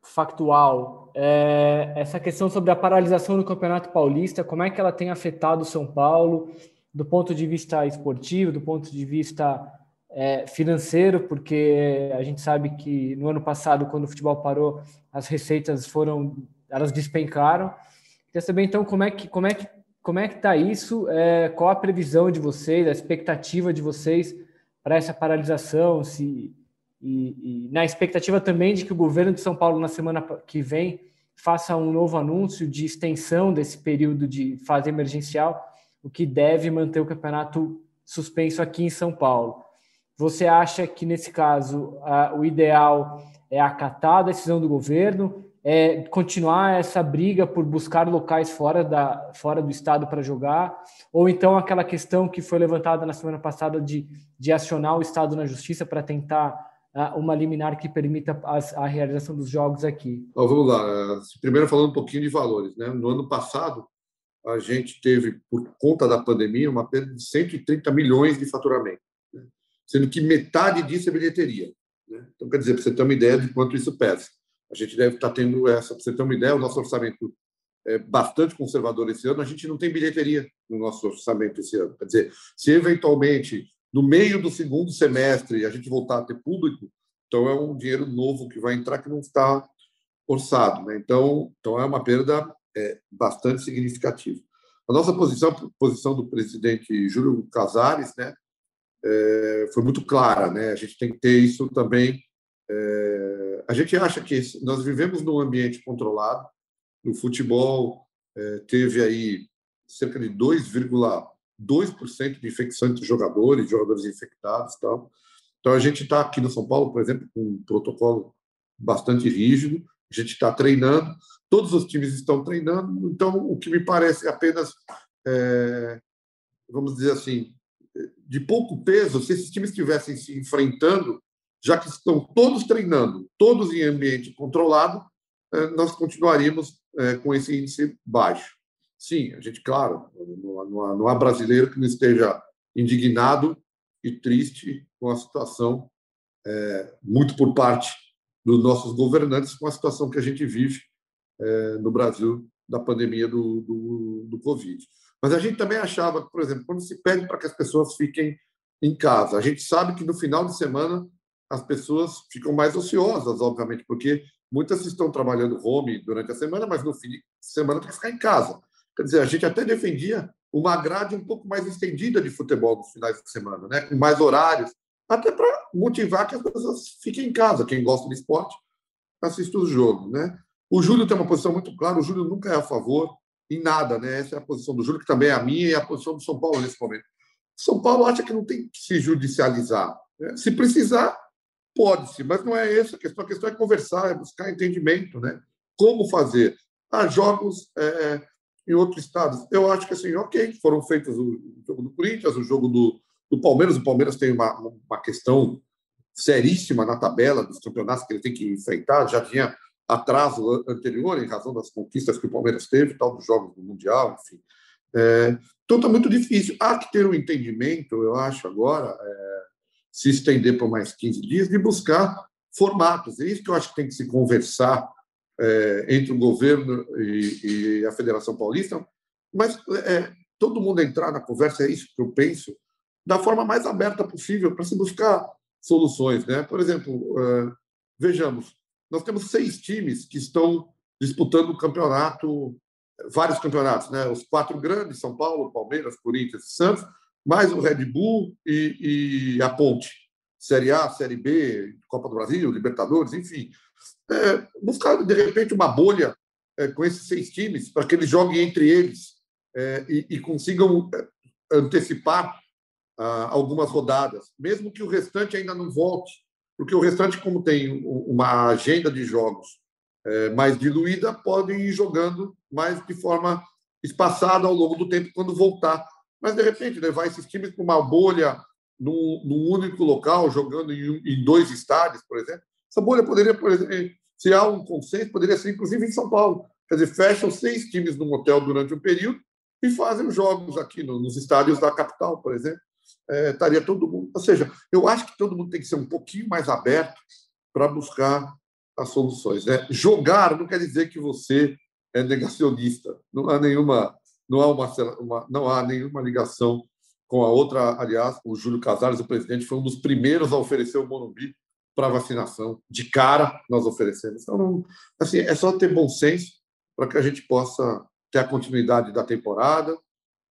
factual? É, essa questão sobre a paralisação do Campeonato Paulista, como é que ela tem afetado o São Paulo do ponto de vista esportivo, do ponto de vista é, financeiro, porque a gente sabe que no ano passado, quando o futebol parou, as receitas foram, elas despencaram. Queria saber então como é que como é que como é que está isso? É, qual a previsão de vocês, a expectativa de vocês para essa paralisação, se, e, e, na expectativa também de que o governo de São Paulo, na semana que vem, faça um novo anúncio de extensão desse período de fase emergencial, o que deve manter o campeonato suspenso aqui em São Paulo. Você acha que, nesse caso, o ideal é acatar a decisão do governo, é continuar essa briga por buscar locais fora, da, fora do estado para jogar, ou então aquela questão que foi levantada na semana passada de, de acionar o estado na justiça para tentar uh, uma liminar que permita as, a realização dos jogos aqui. Então, vamos lá. Primeiro falando um pouquinho de valores, né? No ano passado a gente teve por conta da pandemia uma perda de 130 milhões de faturamento? Sendo que metade disso é bilheteria. Né? Então quer dizer para você ter uma ideia de quanto isso pesa. A gente deve estar tendo essa, para você ter uma ideia, o nosso orçamento é bastante conservador esse ano, a gente não tem bilheteria no nosso orçamento esse ano. Quer dizer, se eventualmente no meio do segundo semestre a gente voltar a ter público, então é um dinheiro novo que vai entrar que não está orçado. Né? Então, então é uma perda é, bastante significativa. A nossa posição, posição do presidente Júlio Casares, né, foi muito clara. Né? A gente tem que ter isso também é, a gente acha que nós vivemos num ambiente controlado. No futebol, é, teve aí cerca de 2,2% de infecção entre jogadores, jogadores infectados tal. Então, a gente está aqui no São Paulo, por exemplo, com um protocolo bastante rígido. A gente está treinando, todos os times estão treinando. Então, o que me parece apenas, é, vamos dizer assim, de pouco peso, se esses times estivessem se enfrentando, já que estão todos treinando, todos em ambiente controlado, eh, nós continuaríamos eh, com esse índice baixo. Sim, a gente, claro, não há, brasileiro que não esteja indignado e triste com a situação, é, muito por parte dos nossos governantes, com a situação que a gente vive no Brasil da pandemia do, do, do Covid. Mas a gente também achava, por exemplo, quando se pede para que as pessoas fiquem em casa, a gente sabe que no final de semana as pessoas ficam mais ociosas, obviamente, porque muitas estão trabalhando home durante a semana, mas no fim de semana tem que ficar em casa. Quer dizer, a gente até defendia uma grade um pouco mais estendida de futebol nos finais de semana, né? com mais horários, até para motivar que as pessoas fiquem em casa. Quem gosta de esporte, assista o jogo. Né? O Júlio tem uma posição muito clara, o Júlio nunca é a favor em nada. Né? Essa é a posição do Júlio, que também é a minha e é a posição do São Paulo nesse momento. São Paulo acha que não tem que se judicializar. Né? Se precisar, Pode-se, mas não é essa a questão. A questão é conversar, é buscar entendimento, né? Como fazer? Há jogos é, em outros estados. Eu acho que, assim, ok, foram feitos o jogo do Corinthians, o jogo do, do Palmeiras. O Palmeiras tem uma, uma questão seríssima na tabela dos campeonatos que ele tem que enfrentar. Já tinha atraso anterior em razão das conquistas que o Palmeiras teve, tal dos jogos do Mundial, enfim. É, então está muito difícil. Há que ter um entendimento, eu acho, agora, é, se estender por mais 15 dias, de buscar formatos. É isso que eu acho que tem que se conversar é, entre o governo e, e, a Federação Paulista, mas é, todo mundo entrar na conversa, é isso que eu penso, da forma mais aberta possível para se buscar soluções. Né? Por exemplo, é, vejamos, nós temos seis times que estão disputando o campeonato, vários campeonatos, né? os quatro grandes, São Paulo, Palmeiras, Corinthians e Santos, mais o Red Bull e, e a Ponte. Série A, Série B, Copa do Brasil, Libertadores, enfim. É, buscar, de repente, uma bolha é, com esses seis times para que eles joguem entre eles é, e, e, consigam é, antecipar ah, algumas rodadas, mesmo que o restante ainda não volte, porque o restante, como tem uma agenda de jogos é, mais diluída, podem ir jogando mais de forma espaçada ao longo do tempo quando voltar. Mas, de repente, levar esses times para uma bolha num, num único local, jogando em, em, dois estádios, por exemplo. Essa bolha poderia, por exemplo, se há um consenso, poderia ser inclusive em São Paulo. Quer dizer, fecham seis times num hotel durante um período e fazem os jogos aqui no, nos estádios da capital, por exemplo. É, estaria todo mundo. Ou seja, eu acho que todo mundo tem que ser um pouquinho mais aberto para buscar as soluções. Né? Jogar não quer dizer que você é negacionista. Não há nenhuma, não há uma, uma não há nenhuma ligação com a outra, aliás, o Júlio Casares, o presidente, foi um dos primeiros a oferecer o Morumbi para vacinação. De cara, nós oferecemos. Então, não, assim, é só ter bom senso para que a gente possa ter a continuidade da temporada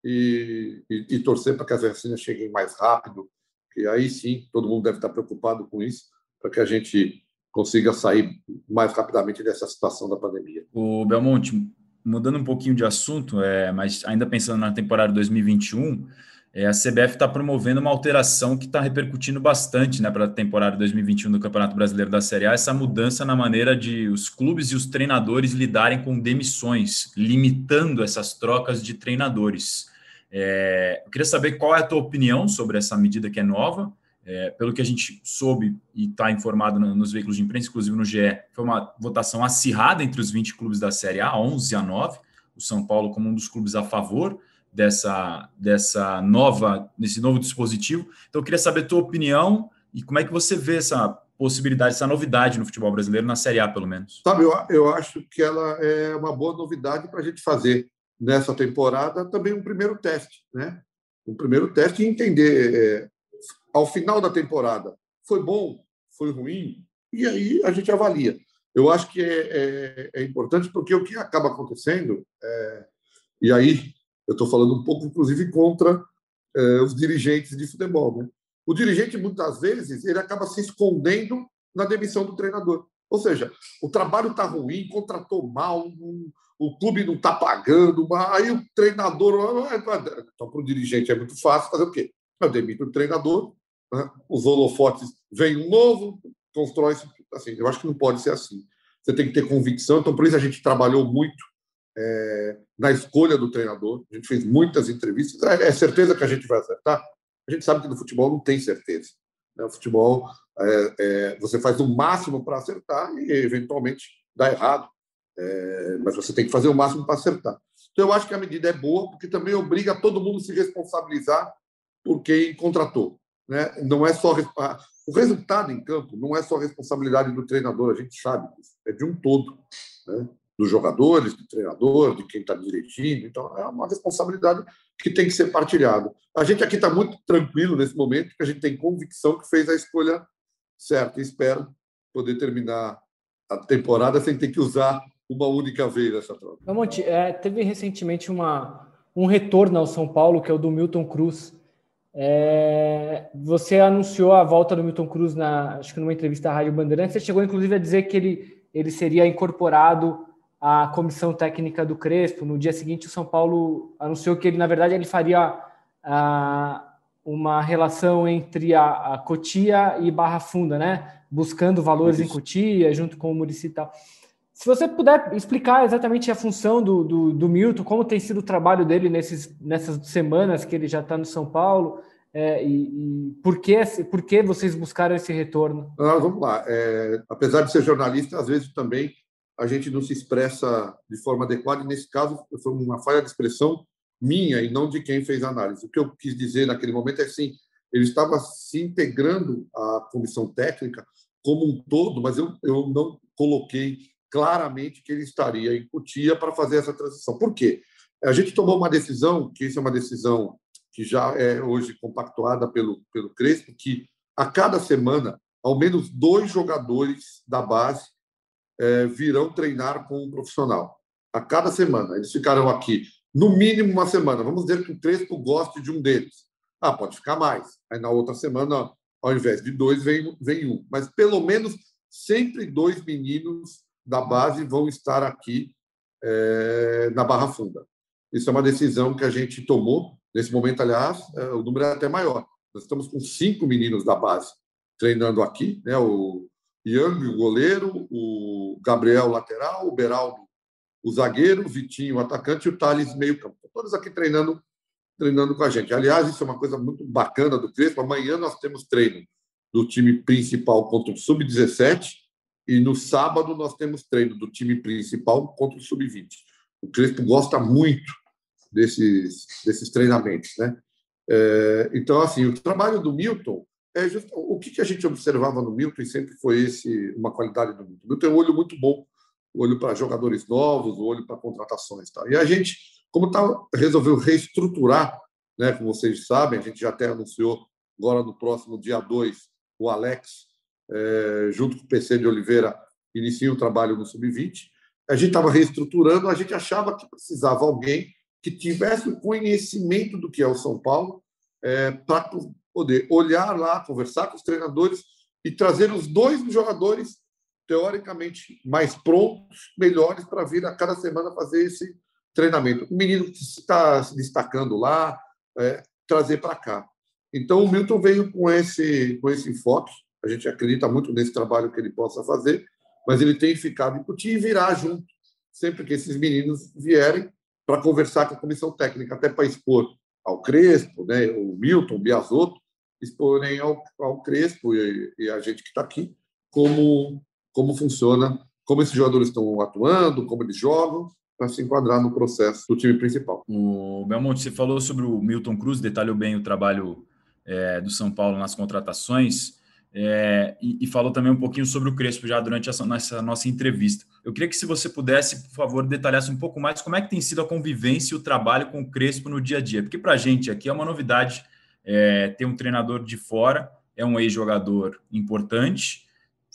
e, e, e torcer para que as vacinas cheguem mais rápido, que aí sim todo mundo deve estar preocupado com isso, para que a gente consiga sair mais rapidamente dessa situação da pandemia. O Belmonte, mudando um pouquinho de assunto, é, mas ainda pensando na temporada 2021, é, a CBF está promovendo uma alteração que está repercutindo bastante né, para a temporada 2021 do Campeonato Brasileiro da Série A, essa mudança na maneira de os clubes e os treinadores lidarem com demissões, limitando essas trocas de treinadores. É, eu queria saber qual é a tua opinião sobre essa medida que é nova. É, pelo que a gente soube e está informado no, nos veículos de imprensa, inclusive no GE, foi uma votação acirrada entre os 20 clubes da Série A, 11 a 9, o São Paulo como um dos clubes a favor dessa, dessa nova, desse novo dispositivo. Então, eu queria saber a tua opinião e como é que você vê essa possibilidade, essa novidade no futebol brasileiro, na Série A, pelo menos. Sabe, eu, eu acho que ela é uma boa novidade para a gente fazer nessa temporada também um primeiro teste, né? Um primeiro teste e entender é, ao final da temporada foi bom, foi ruim, e aí a gente avalia. Eu acho que é, é, é importante porque o que acaba acontecendo, é, e aí eu estou falando um pouco, inclusive, contra eh, os dirigentes de futebol. Né? O dirigente, muitas vezes, ele acaba se escondendo na demissão do treinador. Ou seja, o trabalho está ruim, contratou mal, um, o clube não está pagando, aí o treinador. Então, para o dirigente é muito fácil fazer o quê? Eu demito o treinador, né? os holofotes vem um novo, constrói. Assim, eu acho que não pode ser assim. Você tem que ter convicção. Então, por isso a gente trabalhou muito é, na escolha do treinador. A gente fez muitas entrevistas. É, é, certeza que a gente vai acertar? A gente sabe que no futebol não tem certeza. Né? O futebol, é, é você faz o máximo para acertar e, eventualmente, dá errado. É, mas você tem que fazer o máximo para acertar. Então, eu acho que a medida é boa, porque também obriga todo mundo a se responsabilizar por quem contratou. Né? Não é só o resultado em campo não é só responsabilidade do treinador, a gente sabe disso, é de um todo. Né? Dos jogadores, do treinador, de quem está dirigindo. Então, é uma responsabilidade que tem que ser partilhada. A gente aqui está muito tranquilo nesse momento, porque a gente tem convicção que fez a escolha certa e espero poder terminar a temporada sem ter que usar uma única vez essa troca. Monte, é, teve recentemente uma, um retorno ao São Paulo, que é o do Milton Cruz. É, você anunciou a volta do Milton Cruz na, acho que numa entrevista à Rádio Bandeirantes. Você chegou, inclusive, a dizer que ele, ele seria incorporado a comissão técnica do Crespo. No dia seguinte, o São Paulo anunciou que ele, na verdade, ele faria ah, uma relação entre a, a, Cotia e Barra Funda, né? Buscando valores Isso. em Cotia, junto com o Murici e tal. Se você puder explicar exatamente a função do, do, do Milton, como tem sido o trabalho dele nesses, nessas semanas que ele já está no São Paulo, é, e, e, por, que, por que vocês buscaram esse retorno? Ah, vamos lá. É, apesar de ser jornalista, às vezes também a gente não se expressa de forma adequada, e nesse caso foi uma falha de expressão minha e não de quem fez a análise. O que eu quis dizer naquele momento é assim, ele estava se integrando à comissão técnica como um todo, mas eu, eu não coloquei claramente que ele estaria em Cotia para fazer essa transição. Por quê? A gente tomou uma decisão, que isso é uma decisão que já é hoje compactuada pelo, pelo Crespo, que a cada semana, ao menos dois jogadores da base é, virão treinar com um profissional. A cada semana. Eles ficarão aqui no mínimo uma semana. Vamos dizer que o Crespo goste de um deles. Ah, pode ficar mais. Aí na outra semana, ao invés de dois, vem, vem um. Mas pelo menos sempre dois meninos da base vão estar aqui é, na Barra Funda. Isso é uma decisão que a gente tomou. Nesse momento, aliás, é, o número é até maior. Nós estamos com cinco meninos da base treinando aqui, né? O Yang, o goleiro, o Gabriel, lateral, o Beraldo, o zagueiro, o Vitinho, o atacante e o Thales, meio campo. Todos aqui treinando treinando com a gente. Aliás, isso é uma coisa muito bacana do Crespo. Amanhã nós temos treino do time principal contra o Sub-17 e no sábado nós temos treino do time principal contra o Sub-20. O Crespo gosta muito desses, desses treinamentos. Né? É, então, assim, o trabalho do Milton é justo, o que, a gente observava no Milton e sempre foi esse uma qualidade do Milton. O Milton tem um olho muito bom, o olho para jogadores novos, o olho para contratações. Tá? E a gente como tá, resolveu reestruturar, né, como vocês sabem, a gente já até anunciou agora no próximo dia 2, o Alex, é, junto com o PC de Oliveira, inicia o trabalho no Sub-20. A gente estava reestruturando, a gente achava que precisava alguém que tivesse o conhecimento do que é o São Paulo é, para poder olhar lá, conversar com os treinadores e trazer os dois jogadores teoricamente mais prontos, melhores para vir a cada semana fazer esse treinamento. O menino que está se destacando lá, é, trazer para cá. Então, o Milton veio com esse, com esse enfoque. A gente acredita muito nesse trabalho que ele possa fazer, mas ele tem ficado em Cuti e virá junto, sempre que esses meninos vierem, para conversar com a comissão técnica, até para expor ao Crespo, né, o Milton, Biasotto, exporem ao, ao Crespo e, e a gente que está aqui como, como funciona, como esses jogadores estão atuando, como eles jogam, para se enquadrar no processo do time principal. O Belmonte, você falou sobre o Milton Cruz, detalhou bem o trabalho é, do São Paulo nas contratações. É, e, e, falou também um pouquinho sobre o Crespo já durante essa, essa, nossa entrevista. Eu queria que, se você pudesse, por favor, detalhasse um pouco mais como é que tem sido a convivência e o trabalho com o Crespo no dia a dia, porque para a gente aqui é uma novidade é, ter um treinador de fora, é um ex-jogador importante,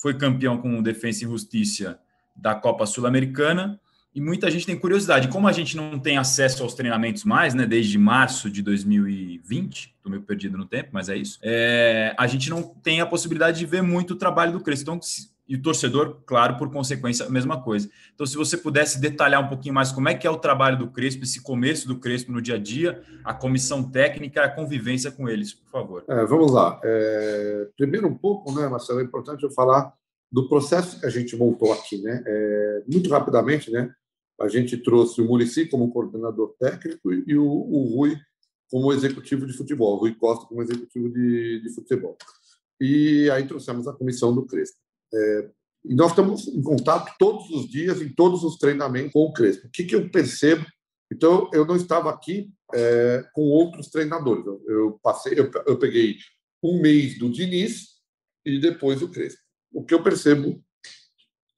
foi campeão com o Defensa e Justiça da Copa Sul-Americana e muita gente tem curiosidade. Como a gente não tem acesso aos treinamentos mais, né, desde março de 2020, estou meio perdido no tempo, mas é isso, é, a gente não tem a possibilidade de ver muito o trabalho do Crespo. Então, e o torcedor, claro, por consequência, a mesma coisa. Então, se você pudesse detalhar um pouquinho mais como é que é o trabalho do Crespo, esse começo do Crespo no dia a dia, a comissão técnica, a convivência com eles, por favor. É, vamos lá. É, primeiro um pouco, né, Marcelo, é importante eu falar do processo que a gente montou aqui, né? É, muito rapidamente, né? a gente trouxe o Murici como coordenador técnico e o, o Rui como executivo de futebol, o Rui Costa como executivo de, de futebol. E aí trouxemos a comissão do Crespo. É, e nós estamos em contato todos os dias, em todos os treinamentos com o Crespo. O que, que eu percebo? Então, eu não estava aqui é, com outros treinadores. Eu, eu passei, eu, eu peguei um mês do Diniz e depois o Crespo. O que eu percebo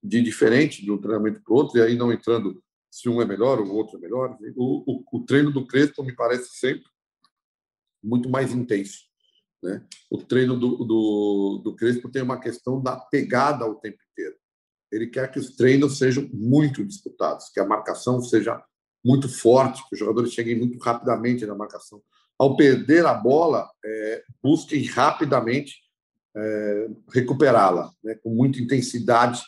de diferente de um treinamento para o outro, e aí não entrando se um é melhor, o outro é melhor. O, o, o treino do Crespo me parece sempre muito mais intenso. Né? O treino do, do, do Crespo tem uma questão da pegada o tempo inteiro. Ele quer que os treinos sejam muito disputados, que a marcação seja muito forte, que os jogadores cheguem muito rapidamente na marcação. Ao perder a bola, é, busquem rapidamente é, recuperá-la, né? com muita intensidade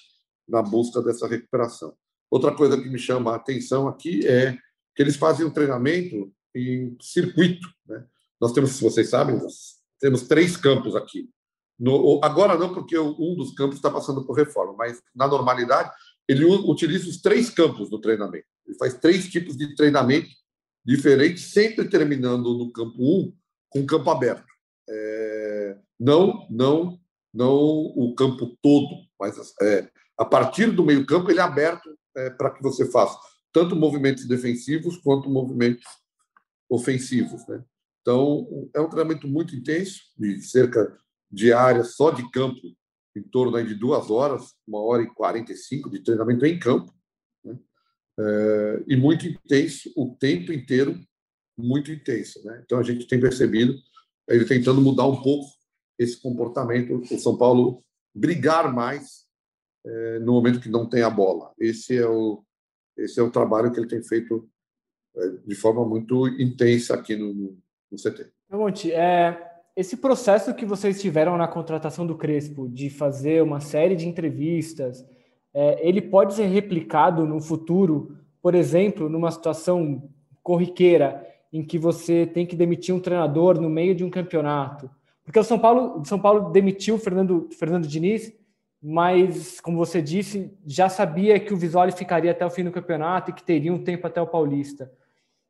na busca dessa recuperação. Outra coisa que me chama a atenção aqui é que eles fazem um treinamento em circuito. Né? Nós temos, se vocês sabem, temos três campos aqui. No, agora não, porque um dos campos está passando por reforma, mas na normalidade ele utiliza os três campos do treinamento. Ele faz três tipos de treinamento diferentes, sempre terminando no campo 1 um, com campo aberto. É, não, não, não o campo todo, mas é, a partir do meio campo ele é aberto é, para que você faça tanto movimentos defensivos quanto movimentos ofensivos. Né? Então, é um treinamento muito intenso, de cerca de área só de campo, em torno de duas horas, uma hora e quarenta e cinco de treinamento em campo, né? é, e muito intenso, o tempo inteiro, muito intenso. Né? Então, a gente tem percebido ele tentando mudar um pouco esse comportamento, o São Paulo brigar mais é, no momento que não tem a bola. Esse é o, esse é o trabalho que ele tem feito é, de forma muito intensa aqui no, no CT. Monte, é, esse processo que vocês tiveram na contratação do Crespo, de fazer uma série de entrevistas, é, ele pode ser replicado no futuro, por exemplo, numa situação corriqueira em que você tem que demitir um treinador no meio de um campeonato. Porque o São Paulo, São Paulo demitiu o Fernando, Fernando Diniz mas, como você disse, já sabia que o Visoli ficaria até o fim do campeonato e que teria um tempo até o Paulista.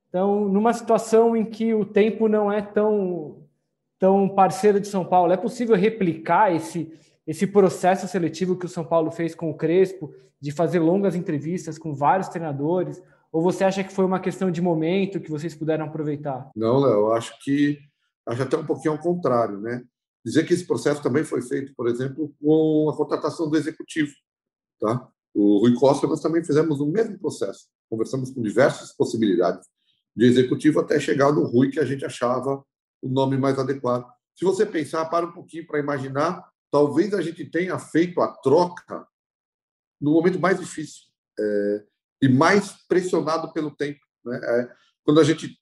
Então, numa situação em que o tempo não é tão, tão parceiro de São Paulo, é possível replicar esse, esse processo seletivo que o São Paulo fez com o Crespo, de fazer longas entrevistas com vários treinadores? Ou você acha que foi uma questão de momento que vocês puderam aproveitar? Não, Léo, eu acho que acho até um pouquinho ao contrário, né? Dizer que esse processo também foi feito, por exemplo, com a contratação do executivo. Tá? O Rui Costa, nós também fizemos o mesmo processo. Conversamos com diversas possibilidades de executivo até chegar no Rui, que a gente achava o nome mais adequado. Se você pensar, para um pouquinho para imaginar, talvez a gente tenha feito a troca no momento mais difícil é, e mais pressionado pelo tempo. Né? É, quando a gente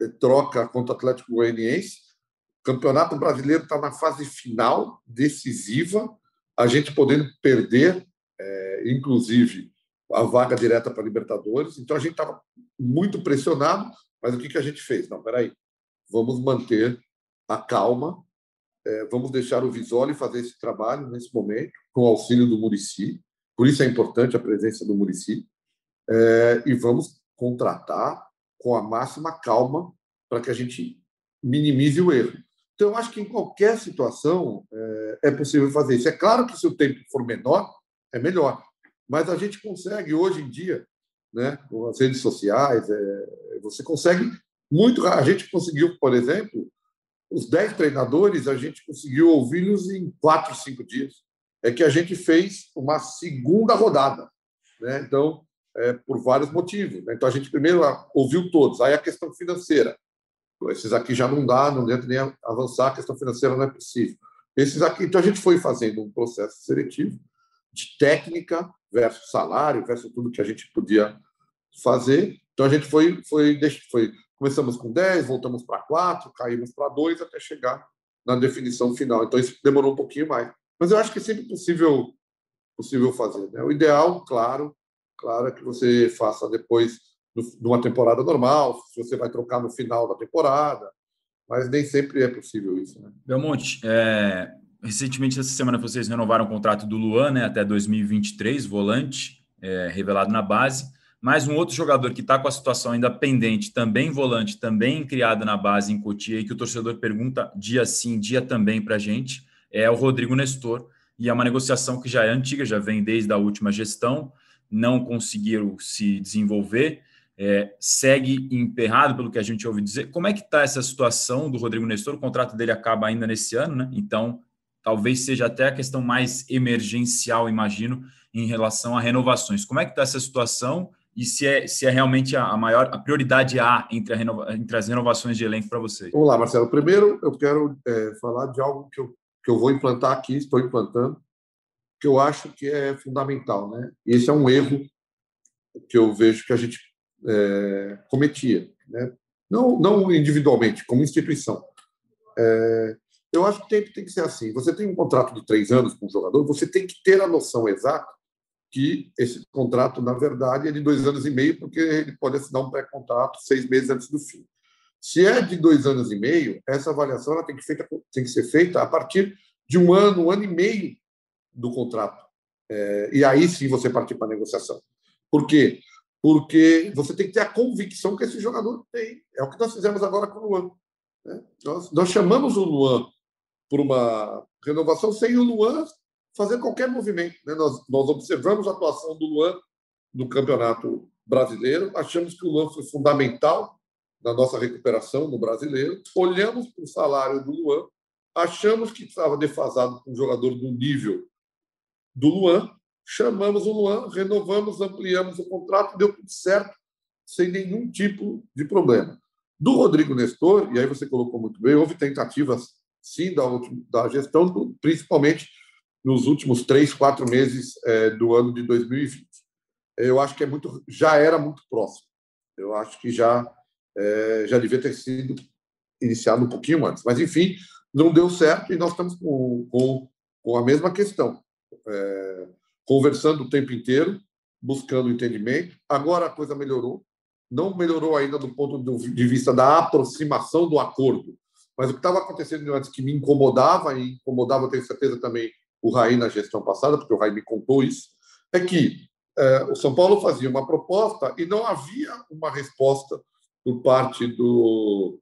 é, troca contra o Atlético Goianiense, Campeonato Brasileiro está na fase final, decisiva, a gente podendo perder, é, inclusive, a vaga direta para Libertadores. Então, a gente estava muito pressionado, mas o que, que a gente fez? Não, peraí, vamos manter a calma, é, vamos deixar o Visoli fazer esse trabalho nesse momento, com o auxílio do Murici, por isso é importante a presença do Murici, é, e vamos contratar com a máxima calma para que a gente minimize o erro. Então, acho que em qualquer situação é, é, possível fazer isso. É claro que se o tempo for menor, é melhor. Mas a gente consegue, hoje em dia, né, as redes sociais, é, você consegue muito. A gente conseguiu, por exemplo, os 10 treinadores, a gente conseguiu ouvi-los em quatro, cinco dias. É que a gente fez uma segunda rodada. Né? Então, é, por vários motivos. Né? Então, a gente primeiro ouviu todos. Aí a questão financeira esses aqui já não dá, não adianta nem avançar, a questão financeira não é possível. Esses aqui, então a gente foi fazendo um processo seletivo de técnica versus salário, versus tudo que a gente podia fazer. Então a gente foi, foi, foi começamos com 10, voltamos para 4, caímos para 2 até chegar na definição final. Então isso demorou um pouquinho mais. Mas eu acho que é sempre possível possível fazer. Né? O ideal, claro, claro é que você faça depois numa temporada normal, se você vai trocar no final da temporada, mas nem sempre é possível isso. Né? Belmonte, é, recentemente, essa semana, vocês renovaram o contrato do Luan né, até 2023, volante, é, revelado na base. Mais um outro jogador que está com a situação ainda pendente, também volante, também criado na base em Cotia, e que o torcedor pergunta dia sim, dia também para a gente, é o Rodrigo Nestor. E é uma negociação que já é antiga, já vem desde a última gestão, não conseguiram se desenvolver é, segue emperrado, pelo que a gente ouve dizer. Como é que está essa situação do Rodrigo Nestor? O contrato dele acaba ainda nesse ano, né? Então, talvez seja até a questão mais emergencial, imagino, em relação a renovações. Como é que está essa situação e se é, se é realmente a maior, a prioridade A entre, a renova, entre as renovações de elenco para vocês? Vamos lá, Marcelo. Primeiro, eu quero é, falar de algo que eu, que eu vou implantar aqui, estou implantando, que eu acho que é fundamental, né? Esse é um erro que eu vejo que a gente é, cometia, né? não, não individualmente, como instituição. É, eu acho que tem, tem que ser assim. Você tem um contrato de três anos com um jogador, você tem que ter a noção exata que esse contrato, na verdade, é de dois anos e meio, porque ele pode assinar um pré-contrato seis meses antes do fim. Se é de dois anos e meio, essa avaliação ela tem, que feita, tem que ser feita a partir de um ano, um ano e meio do contrato. É, e aí sim você partir para a negociação. Por quê? Porque você tem que ter a convicção que esse jogador tem. É o que nós fizemos agora com o Luan. Né? Nós, nós chamamos o Luan por uma renovação sem o Luan fazer qualquer movimento. Né? Nós, nós observamos a atuação do Luan no Campeonato Brasileiro, achamos que o Luan foi fundamental na nossa recuperação no Brasileiro, olhamos para o salário do Luan, achamos que estava defasado com um jogador do nível do Luan, chamamos o Luan, renovamos, ampliamos o contrato, deu tudo certo, sem nenhum tipo de problema. Do Rodrigo Nestor, e aí você colocou muito bem, houve tentativas, sim, da, da gestão, principalmente nos últimos três, quatro meses é, do ano de 2020. Eu acho que é muito, já era muito próximo. Eu acho que já é, já devia ter sido iniciado um pouquinho antes. Mas, enfim, não deu certo e nós estamos com, com, com a mesma questão. É, conversando o tempo inteiro, buscando entendimento. Agora a coisa melhorou. Não melhorou ainda do ponto de vista da aproximação do acordo. Mas o que estava acontecendo antes que me incomodava, e incomodava, tenho certeza também, o Raí na gestão passada, porque o Raí me contou isso, é que é, o São Paulo fazia uma proposta e não havia uma resposta por parte do,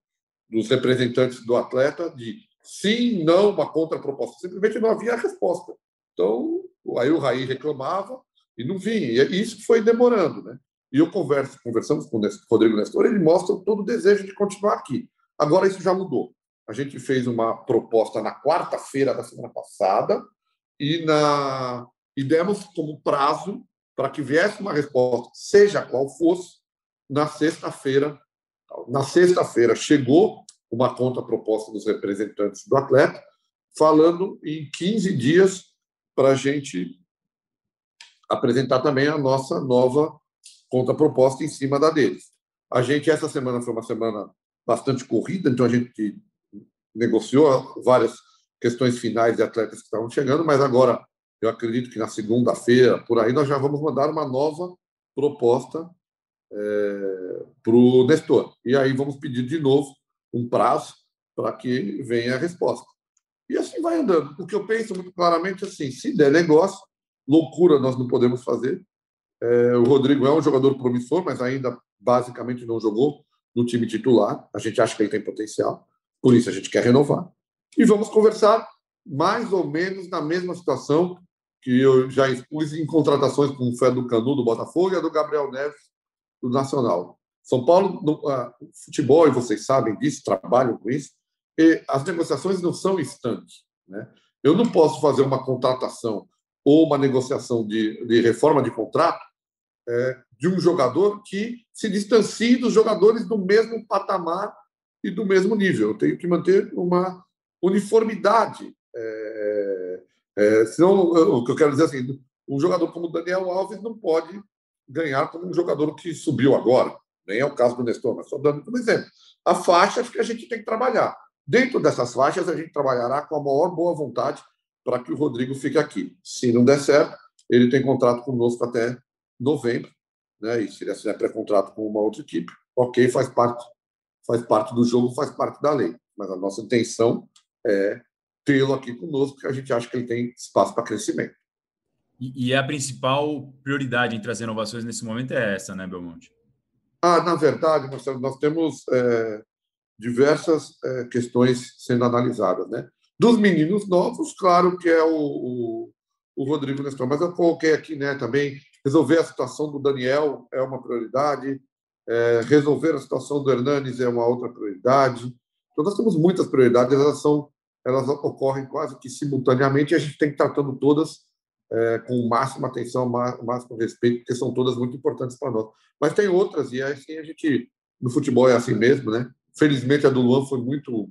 dos representantes do atleta de sim, não, uma contraproposta. Simplesmente não havia resposta. Então, aí o Raí reclamava e não vinha. E isso foi demorando. Né? E eu converso, conversamos com o Rodrigo Nestor, ele mostra todo o desejo de continuar aqui. Agora isso já mudou. A gente fez uma proposta na quarta-feira da semana passada e, na, e demos como prazo para que viesse uma resposta, seja qual fosse, na sexta-feira na sexta-feira, chegou uma conta proposta dos representantes do atleta, falando em 15 dias para a gente apresentar também a nossa nova conta proposta em cima da deles. A gente, essa semana foi uma semana bastante corrida, então a gente negociou várias questões finais de atletas que estavam chegando, mas agora eu acredito que na segunda-feira, por aí, nós já vamos mandar uma nova proposta é, para o Nestor. E aí vamos pedir de novo um prazo para que venha a resposta. E assim vai andando. O que eu penso muito claramente é assim: se der negócio, loucura nós não podemos fazer. É, o Rodrigo é um jogador promissor, mas ainda basicamente não jogou no time titular. A gente acha que ele tem potencial, por isso a gente quer renovar. E vamos conversar mais ou menos na mesma situação que eu já expus em contratações com o Fé do Canu do Botafogo e a do Gabriel Neves do Nacional. São Paulo, no, uh, futebol, e vocês sabem disso, trabalham com isso, as negociações não são instantes. Né? Eu não posso fazer uma contratação ou uma negociação de, de reforma de contrato é, de um jogador que se distancie dos jogadores do mesmo patamar e do mesmo nível. Eu tenho que manter uma uniformidade. É, é, senão, o que eu quero dizer é assim, um jogador como Daniel Alves não pode ganhar como um jogador que subiu agora. Nem é o caso do Nestor, mas só dando como exemplo. A faixa, acho que a gente tem que trabalhar. Dentro dessas faixas, a gente trabalhará com a maior boa vontade para que o Rodrigo fique aqui. Se não der certo, ele tem contrato conosco até novembro, né? E se ele assinar pré-contrato com uma outra equipe, ok, faz parte, faz parte do jogo, faz parte da lei. Mas a nossa intenção é tê-lo aqui conosco, porque a gente acha que ele tem espaço para crescimento. E, e a principal prioridade em trazer inovações nesse momento é essa, né, Belmonte? Ah, na verdade, nós, nós temos é, diversas é, questões sendo analisadas, né? Dos meninos novos, claro que é o, o, o Rodrigo Nestor, mas eu coloquei aqui, né, também resolver a situação do Daniel é uma prioridade, é, resolver a situação do Hernanes é uma outra prioridade. Então, nós temos muitas prioridades, elas são elas ocorrem quase que simultaneamente e a gente tem que tratando todas é, com máxima atenção, máximo respeito, porque são todas muito importantes para nós. Mas tem outras, e assim a gente, no futebol é assim mesmo, né? Felizmente a do Luan foi muito,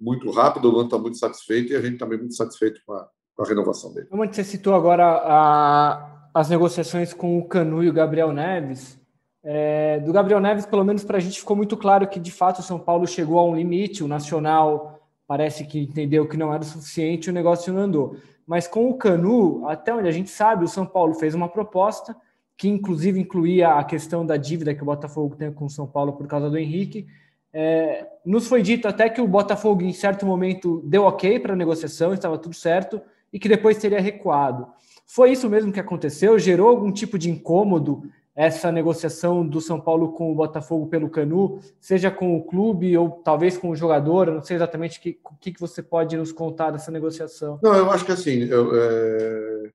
muito rápida, o Luan está muito satisfeito e a gente também muito satisfeito com a, com a renovação dele. Como você citou agora a, as negociações com o Canu e o Gabriel Neves, é, do Gabriel Neves, pelo menos para a gente ficou muito claro que de fato o São Paulo chegou a um limite, o Nacional parece que entendeu que não era o suficiente, o negócio não andou. Mas com o Canu, até onde a gente sabe, o São Paulo fez uma proposta que inclusive incluía a questão da dívida que o Botafogo tem com o São Paulo por causa do Henrique. É, nos foi dito até que o Botafogo, em certo momento, deu ok para a negociação, estava tudo certo, e que depois teria recuado. Foi isso mesmo que aconteceu? Gerou algum tipo de incômodo essa negociação do São Paulo com o Botafogo pelo Canu, seja com o clube ou talvez com o jogador? Não sei exatamente o que, que, que você pode nos contar dessa negociação. Não, eu acho que assim, eu, é...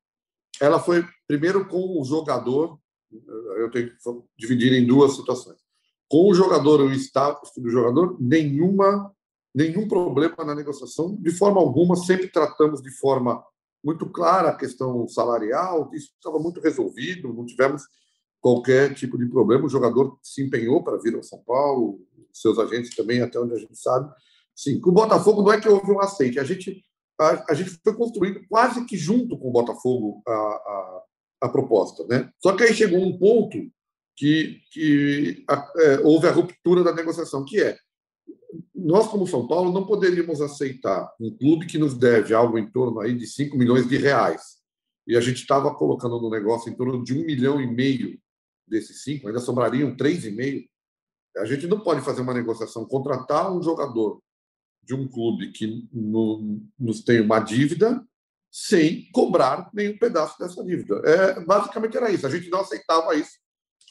ela foi primeiro com o jogador, eu tenho que dividir em duas situações. Com o jogador, o status do jogador, nenhuma, nenhum problema na negociação, de forma alguma, sempre tratamos de forma muito clara a questão salarial, isso estava muito resolvido, não tivemos qualquer tipo de problema. O jogador se empenhou para vir ao São Paulo, seus agentes também, até onde a gente sabe. Sim, com o Botafogo não é que houve um aceite, a gente, a, a gente foi construindo quase que junto com o Botafogo a, a, a proposta. Né? Só que aí chegou um ponto que, que a, é, houve a ruptura da negociação, que é nós, como São Paulo, não poderíamos aceitar um clube que nos deve algo em torno aí de 5 milhões de reais. E a gente estava colocando no negócio em torno de um milhão e meio desses cinco, ainda sobrariam três e meio. A gente não pode fazer uma negociação, contratar um jogador de um clube que no, nos tem uma dívida sem cobrar nenhum pedaço dessa dívida. É, basicamente era isso. A gente não aceitava isso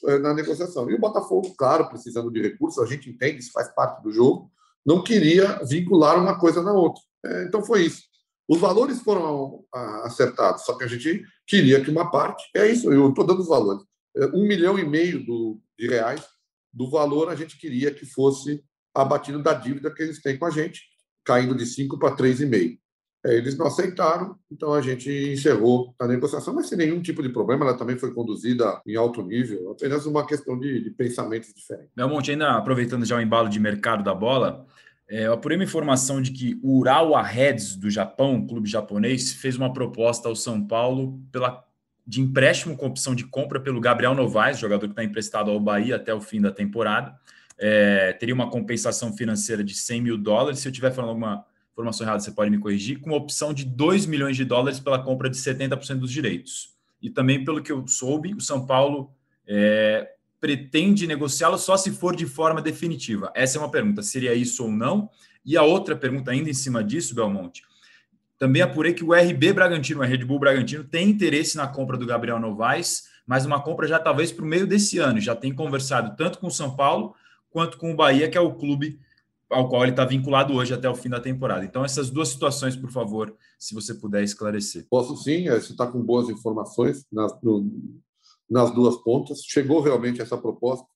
é, na negociação. E o Botafogo, claro, precisando de recursos, a gente entende, isso faz parte do jogo, não queria vincular uma coisa na outra. É, então foi isso. Os valores foram acertados, só que a gente queria que uma parte, é isso, eu estou dando os valores, um milhão e meio do, de reais do valor a gente queria que fosse abatido da dívida que eles têm com a gente, caindo de 5 para 3,5. É, eles não aceitaram, então a gente encerrou a negociação, mas sem nenhum tipo de problema. Ela também foi conduzida em alto nível, apenas uma questão de, de pensamentos diferentes. Belmonte, ainda aproveitando já o embalo de mercado da bola, é, eu apurei uma informação de que o Urawa Reds do Japão, um clube japonês, fez uma proposta ao São Paulo pela de empréstimo com opção de compra pelo Gabriel Novaes, jogador que está emprestado ao Bahia até o fim da temporada. É, teria uma compensação financeira de 100 mil dólares. Se eu estiver falando alguma informação errada, você pode me corrigir. Com opção de 2 milhões de dólares pela compra de 70% dos direitos. E também, pelo que eu soube, o São Paulo é, pretende negociá-lo só se for de forma definitiva. Essa é uma pergunta: seria isso ou não? E a outra pergunta, ainda em cima disso, Belmonte, também apurei que o RB Bragantino, o Red Bull Bragantino, tem interesse na compra do Gabriel Novaes, mas uma compra já talvez para o meio desse ano. Já tem conversado tanto com o São Paulo quanto com o Bahia, que é o clube ao qual ele está vinculado hoje até o fim da temporada. Então, essas duas situações, por favor, se você puder esclarecer. Posso sim, é, você está com boas informações nas, no, nas duas pontas. Chegou realmente essa proposta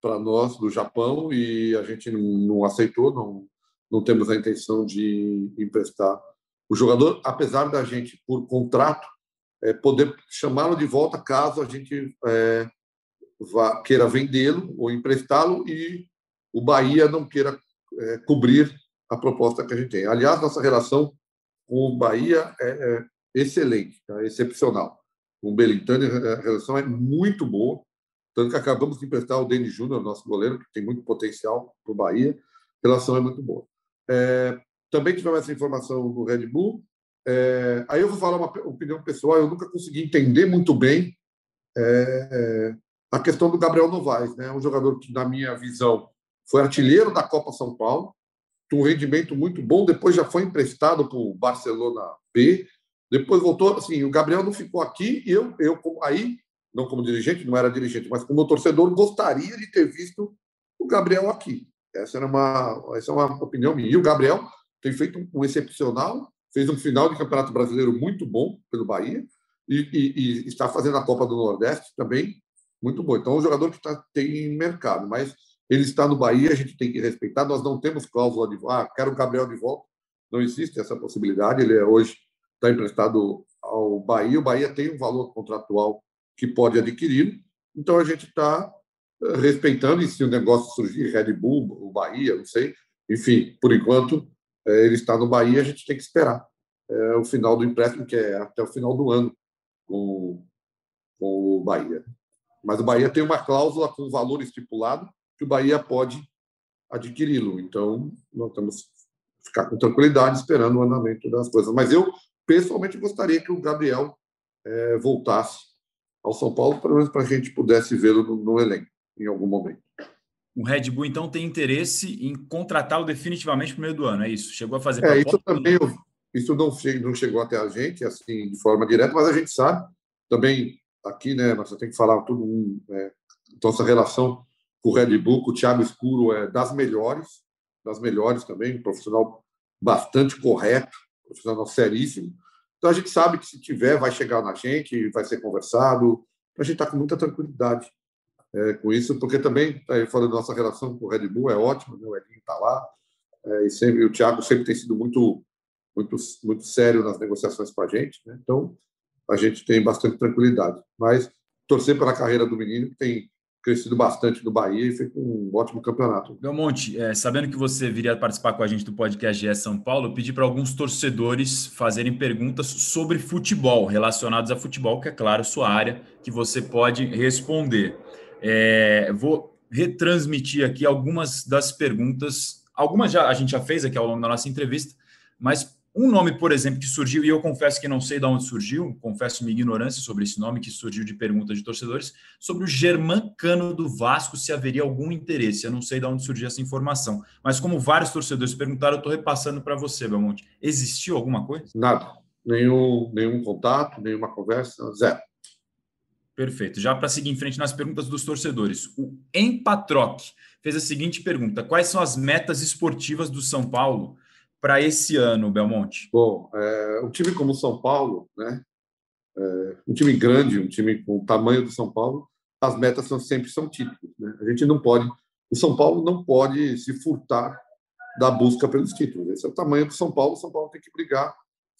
para nós do Japão e a gente não, não aceitou, não, não temos a intenção de emprestar o jogador, apesar da gente, por contrato, é, poder chamá-lo de volta caso a gente é, vá, queira vendê-lo ou emprestá-lo e o Bahia não queira é, cobrir a proposta que a gente tem. Aliás, nossa relação com o Bahia é, é excelente, é excepcional. Com o Belintani, a relação é muito boa, tanto que acabamos de emprestar o Denis Júnior, nosso goleiro, que tem muito potencial para o Bahia. A relação é muito boa. É, também tivemos essa informação no Red Bull. É, aí eu vou falar uma opinião pessoal, eu nunca consegui entender muito bem é, a questão do Gabriel Novaes, né? um jogador que, na minha visão, foi artilheiro da Copa São Paulo, um rendimento muito bom, depois já foi emprestado para o Barcelona B, depois voltou, assim, o Gabriel não ficou aqui, e eu, eu aí, não como dirigente, não era dirigente, mas como torcedor, gostaria de ter visto o Gabriel aqui. Essa, era uma, essa é uma opinião minha. E o Gabriel tem feito um excepcional, fez um final de Campeonato Brasileiro muito bom pelo Bahia e, e, e está fazendo a Copa do Nordeste também muito bom. Então, é um jogador que tá, tem mercado, mas ele está no Bahia, a gente tem que respeitar. Nós não temos cláusula de ah, quero o Gabriel de volta. Não existe essa possibilidade. Ele é, hoje está emprestado ao Bahia. O Bahia tem um valor contratual que pode adquirir. Então, a gente está eh, respeitando. E se o negócio surgir, Red Bull, o Bahia, não sei. Enfim, por enquanto, ele está no Bahia, a gente tem que esperar é, o final do empréstimo, que é até o final do ano com, com o Bahia. Mas o Bahia tem uma cláusula com valor estipulado que o Bahia pode adquiri-lo. Então, nós temos que ficar com tranquilidade esperando o andamento das coisas. Mas eu, pessoalmente, gostaria que o Gabriel é, voltasse ao São Paulo, pelo menos para a gente pudesse vê-lo no, no elenco em algum momento. O Red Bull, então, tem interesse em contratá-lo definitivamente no meio do ano, é isso? Chegou a fazer É, isso também eu, Isso não, não chegou até a gente, assim, de forma direta, mas a gente sabe. Também aqui, né, nós tem que falar tudo, um, é, nossa relação com o Red Bull, com o Thiago Escuro, é das melhores, das melhores também, um profissional bastante correto, profissional seríssimo. Então a gente sabe que se tiver, vai chegar na gente, vai ser conversado. A gente está com muita tranquilidade é, com isso, porque também, aí falando da nossa relação com o Red Bull, é ótima, né? o Edinho está lá, é, e sempre, o Thiago sempre tem sido muito, muito, muito sério nas negociações com a gente, né? então a gente tem bastante tranquilidade. Mas torcer pela carreira do menino, que tem crescido bastante no Bahia e fez um ótimo campeonato. Belmonte, é, sabendo que você viria participar com a gente do podcast GE São Paulo, eu pedi para alguns torcedores fazerem perguntas sobre futebol, relacionados a futebol, que é claro, sua área, que você pode responder. É, vou retransmitir aqui algumas das perguntas. Algumas já, a gente já fez aqui ao longo da nossa entrevista, mas um nome, por exemplo, que surgiu, e eu confesso que não sei de onde surgiu, confesso minha ignorância sobre esse nome que surgiu de perguntas de torcedores, sobre o Germancano do Vasco, se haveria algum interesse. Eu não sei de onde surgiu essa informação, mas como vários torcedores perguntaram, eu estou repassando para você, Belmonte. Existiu alguma coisa? Nada. Nenhum, nenhum contato, nenhuma conversa, zero. Perfeito. Já para seguir em frente nas perguntas dos torcedores, o Empatroc fez a seguinte pergunta: Quais são as metas esportivas do São Paulo para esse ano, Belmonte? Bom, é, um time como o São Paulo, né? É, um time grande, um time com o tamanho do São Paulo, as metas são, sempre são títulos. Né? A gente não pode, o São Paulo não pode se furtar da busca pelos títulos. Esse é o tamanho do São Paulo. O São Paulo tem que brigar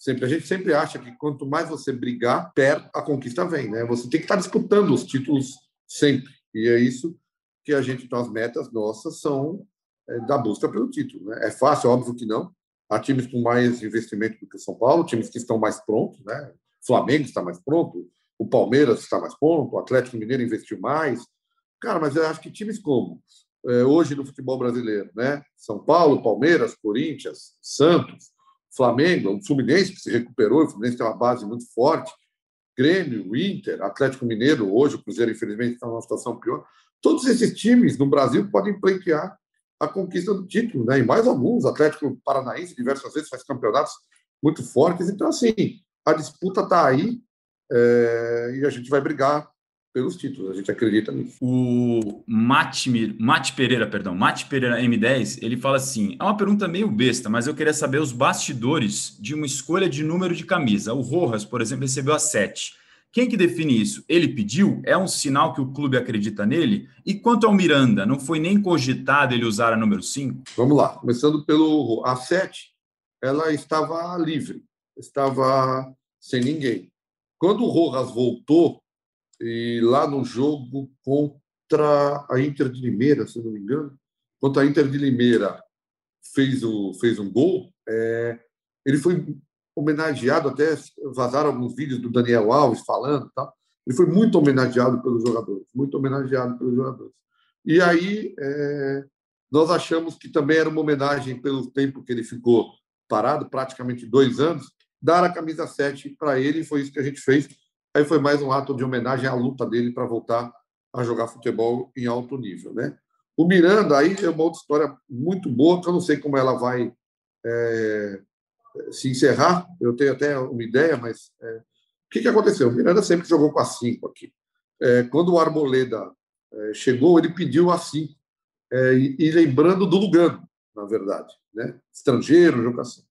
Sempre a gente sempre acha que quanto mais você brigar, perto a conquista vem, né? Você tem que estar disputando os títulos sempre. E é isso que a gente, então, as metas nossas são é, da busca pelo título. Né? É fácil, óbvio que não. Há times com mais investimento do que o São Paulo, times que estão mais prontos, né? O Flamengo está mais pronto, o Palmeiras está mais pronto, o Atlético Mineiro investiu mais. Cara, mas eu acho que times como é, hoje no futebol brasileiro, né? São Paulo, Palmeiras, Corinthians, Santos, Flamengo, o Fluminense que se recuperou, o Fluminense tem uma base muito forte, Grêmio, Inter, Atlético Mineiro, hoje o Cruzeiro, infelizmente, está numa situação pior. Todos esses times no Brasil podem pleitear a conquista do título, né? e mais alguns. Atlético Paranaense, diversas vezes, faz campeonatos muito fortes. Então, assim, a disputa está aí é... e a gente vai brigar pelos títulos, a gente acredita nisso. O Mate Pereira, perdão, Mate Pereira M10, ele fala assim: é uma pergunta meio besta, mas eu queria saber os bastidores de uma escolha de número de camisa. O Rojas, por exemplo, recebeu a 7. Quem que define isso? Ele pediu? É um sinal que o clube acredita nele? E quanto ao Miranda, não foi nem cogitado ele usar a número 5? Vamos lá, começando pelo a 7, ela estava livre, estava sem ninguém. Quando o Rojas voltou, e lá no jogo contra a Inter de Limeira, se não me engano, contra a Inter de Limeira fez, o, fez um gol, é, ele foi homenageado, até vazaram alguns vídeos do Daniel Alves falando, tá? ele foi muito homenageado pelos jogadores, muito homenageado pelos jogadores. E aí é, nós achamos que também era uma homenagem pelo tempo que ele ficou parado, praticamente dois anos, dar a camisa 7 para ele, foi isso que a gente fez Aí foi mais um ato de homenagem à luta dele para voltar a jogar futebol em alto nível, né? O Miranda aí é uma outra história muito boa que eu não sei como ela vai é, se encerrar. Eu tenho até uma ideia, mas é, o que, que aconteceu? O Miranda sempre jogou com a 5 aqui. É, quando o Arboleda é, chegou, ele pediu a 5. É, e, e, lembrando do Lugano, na verdade, né? Estrangeiro, jogo assim.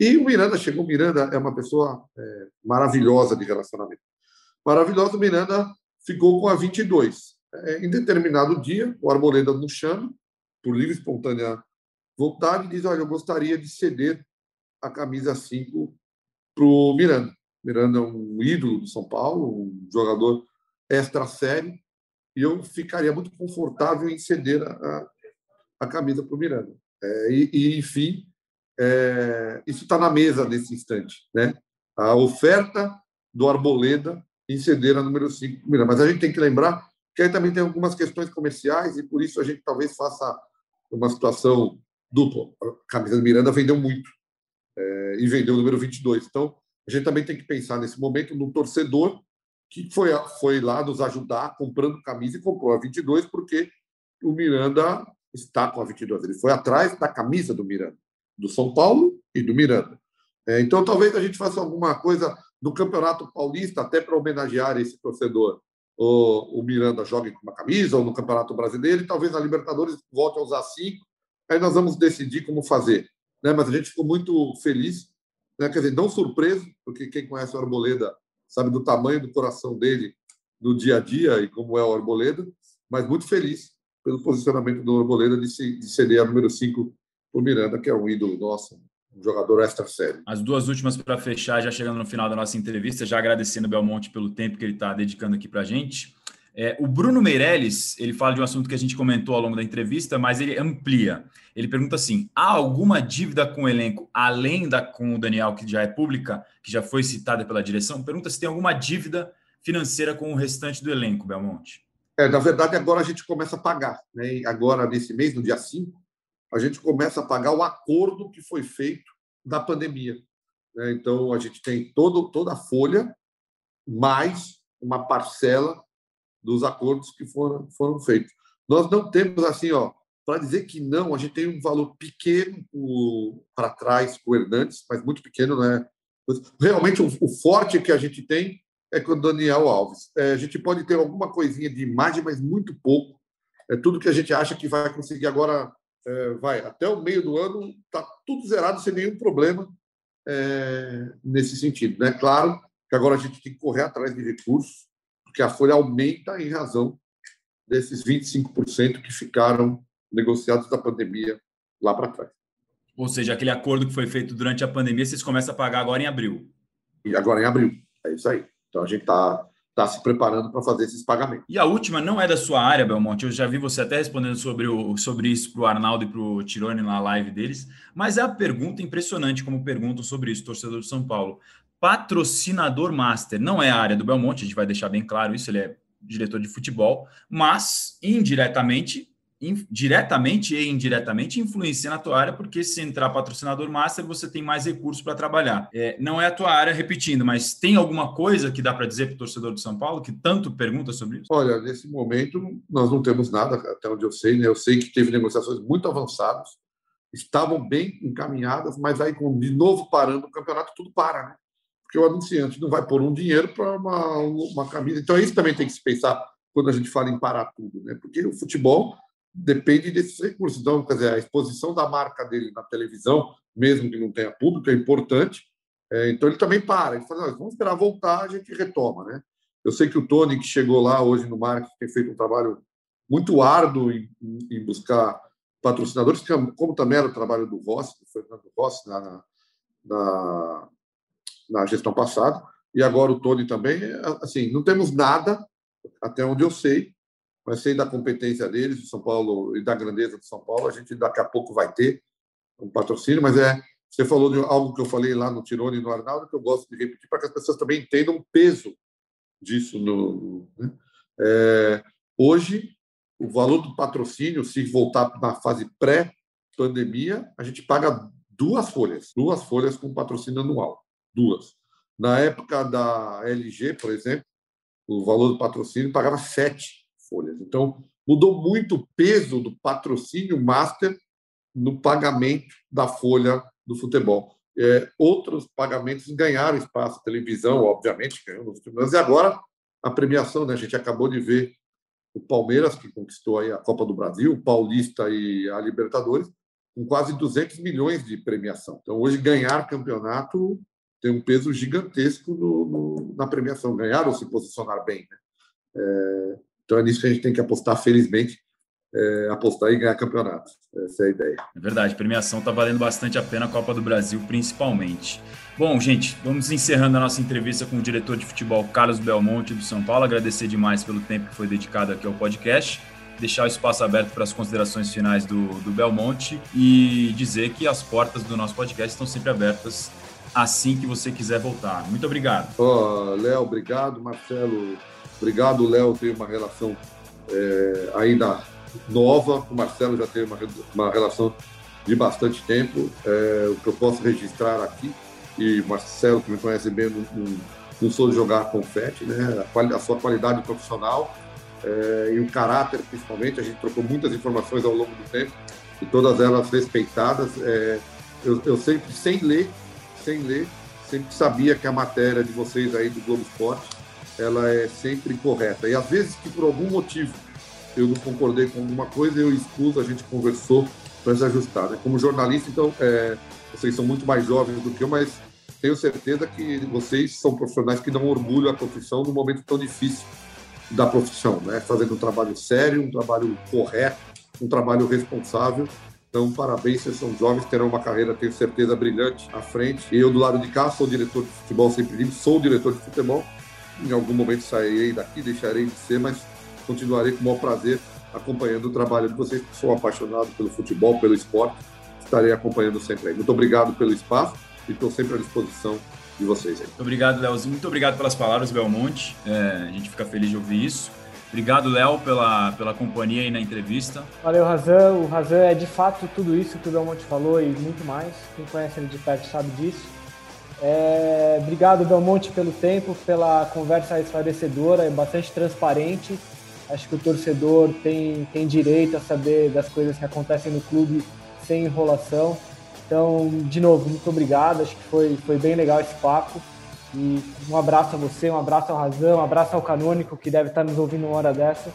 E o Miranda chegou. O Miranda é uma pessoa é, maravilhosa de relacionamento. Maravilhosa, Miranda ficou com a 22. É, em determinado dia, o Arboleda nos chama, por livre e espontânea vontade, e diz: Olha, eu gostaria de ceder a camisa 5 para o Miranda. Miranda é um ídolo do São Paulo, um jogador extra sério, e eu ficaria muito confortável em ceder a, a camisa para o Miranda. É, e, e, enfim, é, isso está na mesa nesse instante. Né? A oferta do Arboleda em ceder a número 5 Mas a gente tem que lembrar que aí também tem algumas questões comerciais e por isso a gente talvez faça uma situação dupla. A camisa do Miranda vendeu muito é, e vendeu o número 22. Então, a gente também tem que pensar nesse momento no torcedor que foi, foi lá nos ajudar comprando camisa e comprou a 22 porque o Miranda está com a 22. Ele foi atrás da camisa do Miranda do São Paulo e do Miranda. É, então, talvez a gente faça alguma coisa no Campeonato Paulista, até para homenagear esse torcedor. O, o Miranda jogue com uma camisa, ou no Campeonato Brasileiro, e talvez na Libertadores volte a usar cinco. Aí nós vamos decidir como fazer. Né? Mas a gente ficou muito feliz, né? quer dizer, não surpreso, porque quem conhece o Arboleda sabe do tamanho do coração dele no dia a dia e como é o Arboleda, mas muito feliz pelo posicionamento do Arboleda de, de ceder a número 5 para o Miranda, que é um ídolo nosso, jogador extra sério. As duas últimas para fechar, já chegando no final da nossa entrevista, já agradecendo o Belmonte pelo tempo que ele está dedicando aqui para a gente. É, o Bruno Meirelles, ele fala de um assunto que a gente comentou ao longo da entrevista, mas ele amplia. Ele pergunta assim: há alguma dívida com o elenco, além da com o Daniel, que já é pública, que já foi citada pela direção? Pergunta se tem alguma dívida financeira com o restante do elenco, Belmonte. É, na verdade, agora a gente começa a pagar. Né? Agora, nesse mês, no dia 5, a gente começa a pagar o acordo que foi feito da pandemia. Né? Então, a gente tem todo, toda a folha, mais uma parcela dos acordos que foram, foram feitos. Nós não temos assim, ó, para dizer que não, a gente tem um valor pequeno para trás com o Hernandes, mas muito pequeno, não é? Realmente, o, o forte que a gente tem é com o Daniel Alves. É, a gente pode ter alguma coisinha de imagem, mas muito pouco. É tudo que a gente acha que vai conseguir agora é, vai até o meio do ano, está tudo zerado sem nenhum problema é, nesse sentido. Né? Claro que agora a gente tem que correr atrás de recursos, porque a folha aumenta em razão desses 25% que ficaram negociados da pandemia lá para trás. Ou seja, aquele acordo que foi feito durante a pandemia, vocês começam a pagar agora em abril. E agora em abril, é isso aí. Então a gente está está se preparando para fazer esses pagamentos. E a última não é da sua área, Belmonte. Eu já vi você até respondendo sobre, o, sobre isso para o Arnaldo e para o Tirone na live deles, mas é a pergunta impressionante como perguntam sobre isso, torcedor de São Paulo. Patrocinador master não é a área do Belmonte, a gente vai deixar bem claro isso, ele é diretor de futebol, mas indiretamente diretamente e indiretamente influencia na tua área, porque se entrar patrocinador master, você tem mais recursos para trabalhar. É, não é a tua área, repetindo, mas tem alguma coisa que dá para dizer para o torcedor de São Paulo que tanto pergunta sobre isso? Olha, nesse momento nós não temos nada, até onde eu sei, né? Eu sei que teve negociações muito avançadas, estavam bem encaminhadas, mas aí, de novo parando o campeonato, tudo para, né? Porque o anunciante não vai pôr um dinheiro para uma, uma camisa. Então, isso também tem que se pensar quando a gente fala em parar tudo, né? Porque o futebol depende desses recursos. Então, quer dizer, a exposição da marca dele na televisão, mesmo que não tenha público, é importante. É, então, ele também para. Ele fala, vamos esperar voltar, a gente retoma. Né? Eu sei que o Tony, que chegou lá hoje no marketing, tem feito um trabalho muito árduo em, em buscar patrocinadores, como também era o trabalho do Rossi, do Fernando Rossi, na, na, na gestão passada. E agora o Tony também. Assim, não temos nada, até onde eu sei, mas sei da competência deles, de São Paulo e da grandeza de São Paulo. A gente daqui a pouco vai ter um patrocínio, mas é. Você falou de algo que eu falei lá no Tirone e no Arnaldo, que eu gosto de repetir para que as pessoas também entendam o peso disso. No, né? é, hoje, o valor do patrocínio, se voltar na fase pré-pandemia, a gente paga duas folhas, duas folhas com patrocínio anual, duas. Na época da LG, por exemplo, o valor do patrocínio pagava sete folhas. Então, mudou muito o peso do patrocínio master no pagamento da folha do futebol. É, outros pagamentos ganharam espaço, televisão, obviamente, ganhou nos últimos e agora a premiação, né? a gente acabou de ver o Palmeiras, que conquistou aí a Copa do Brasil, o Paulista e a Libertadores, com quase 200 milhões de premiação. Então, hoje, ganhar campeonato tem um peso gigantesco no, no, na premiação, ganhar ou se posicionar bem. Né? É, então é nisso que a gente tem que apostar, felizmente, é, apostar e ganhar campeonatos. Essa é a ideia. É verdade, premiação está valendo bastante a pena a Copa do Brasil, principalmente. Bom, gente, vamos encerrando a nossa entrevista com o diretor de futebol Carlos Belmonte do São Paulo. Agradecer demais pelo tempo que foi dedicado aqui ao podcast. Deixar o espaço aberto para as considerações finais do, do Belmonte e dizer que as portas do nosso podcast estão sempre abertas assim que você quiser voltar. Muito obrigado. Oh, Léo, obrigado. Marcelo, Obrigado, Léo tem uma relação é, ainda nova, o Marcelo já tem uma, uma relação de bastante tempo. É, o que eu posso registrar aqui, e Marcelo, que me conhece bem, não, não sou de jogar confete, né? a, a sua qualidade profissional é, e o caráter, principalmente. A gente trocou muitas informações ao longo do tempo e todas elas respeitadas. É, eu, eu sempre, sem ler, sem ler, sempre sabia que a matéria de vocês aí do Globo Esporte, ela é sempre correta. E às vezes que por algum motivo eu não concordei com alguma coisa, eu expus, a gente conversou para se ajustar. Né? Como jornalista, então, é, vocês são muito mais jovens do que eu, mas tenho certeza que vocês são profissionais que dão orgulho à profissão num momento tão difícil da profissão, né? Fazendo um trabalho sério, um trabalho correto, um trabalho responsável. Então, parabéns, vocês são jovens, terão uma carreira, tenho certeza, brilhante à frente. E eu, do lado de cá, sou diretor de futebol, sempre digo, sou diretor de futebol. Em algum momento sairei daqui, deixarei de ser, mas continuarei com o maior prazer acompanhando o trabalho de vocês, que sou apaixonado pelo futebol, pelo esporte. Estarei acompanhando sempre aí. Muito obrigado pelo espaço e estou sempre à disposição de vocês aí. Muito obrigado, Leozinho. Muito obrigado pelas palavras, Belmonte. É, a gente fica feliz de ouvir isso. Obrigado, Léo, pela, pela companhia aí na entrevista. Valeu, Razan. O Razan é de fato tudo isso que o Belmonte falou e muito mais. Quem conhece ele de perto sabe disso. É, obrigado, Belmonte, pelo tempo, pela conversa esclarecedora e bastante transparente. Acho que o torcedor tem, tem direito a saber das coisas que acontecem no clube sem enrolação. Então, de novo, muito obrigado. Acho que foi, foi bem legal esse papo. E um abraço a você, um abraço ao Razão, um abraço ao Canônico, que deve estar nos ouvindo uma hora dessa.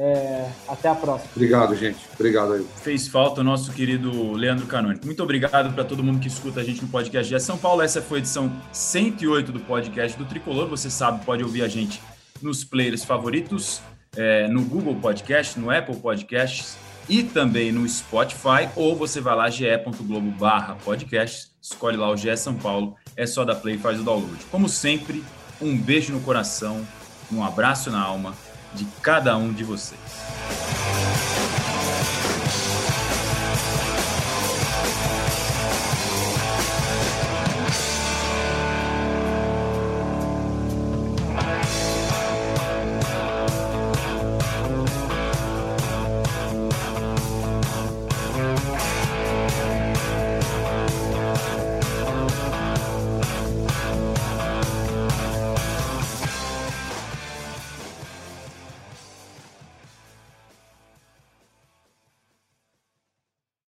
É, até a próxima. Obrigado, gente. Obrigado aí. Fez falta o nosso querido Leandro Canônico. Muito obrigado para todo mundo que escuta a gente no podcast de São Paulo. Essa foi a edição 108 do podcast do Tricolor. Você sabe, pode ouvir a gente nos players favoritos, é, no Google Podcast, no Apple Podcasts e também no Spotify. Ou você vai lá, ge.globo barra podcast, escolhe lá o GE São Paulo, é só dar play e faz o download. Como sempre, um beijo no coração, um abraço na alma de cada um de vocês.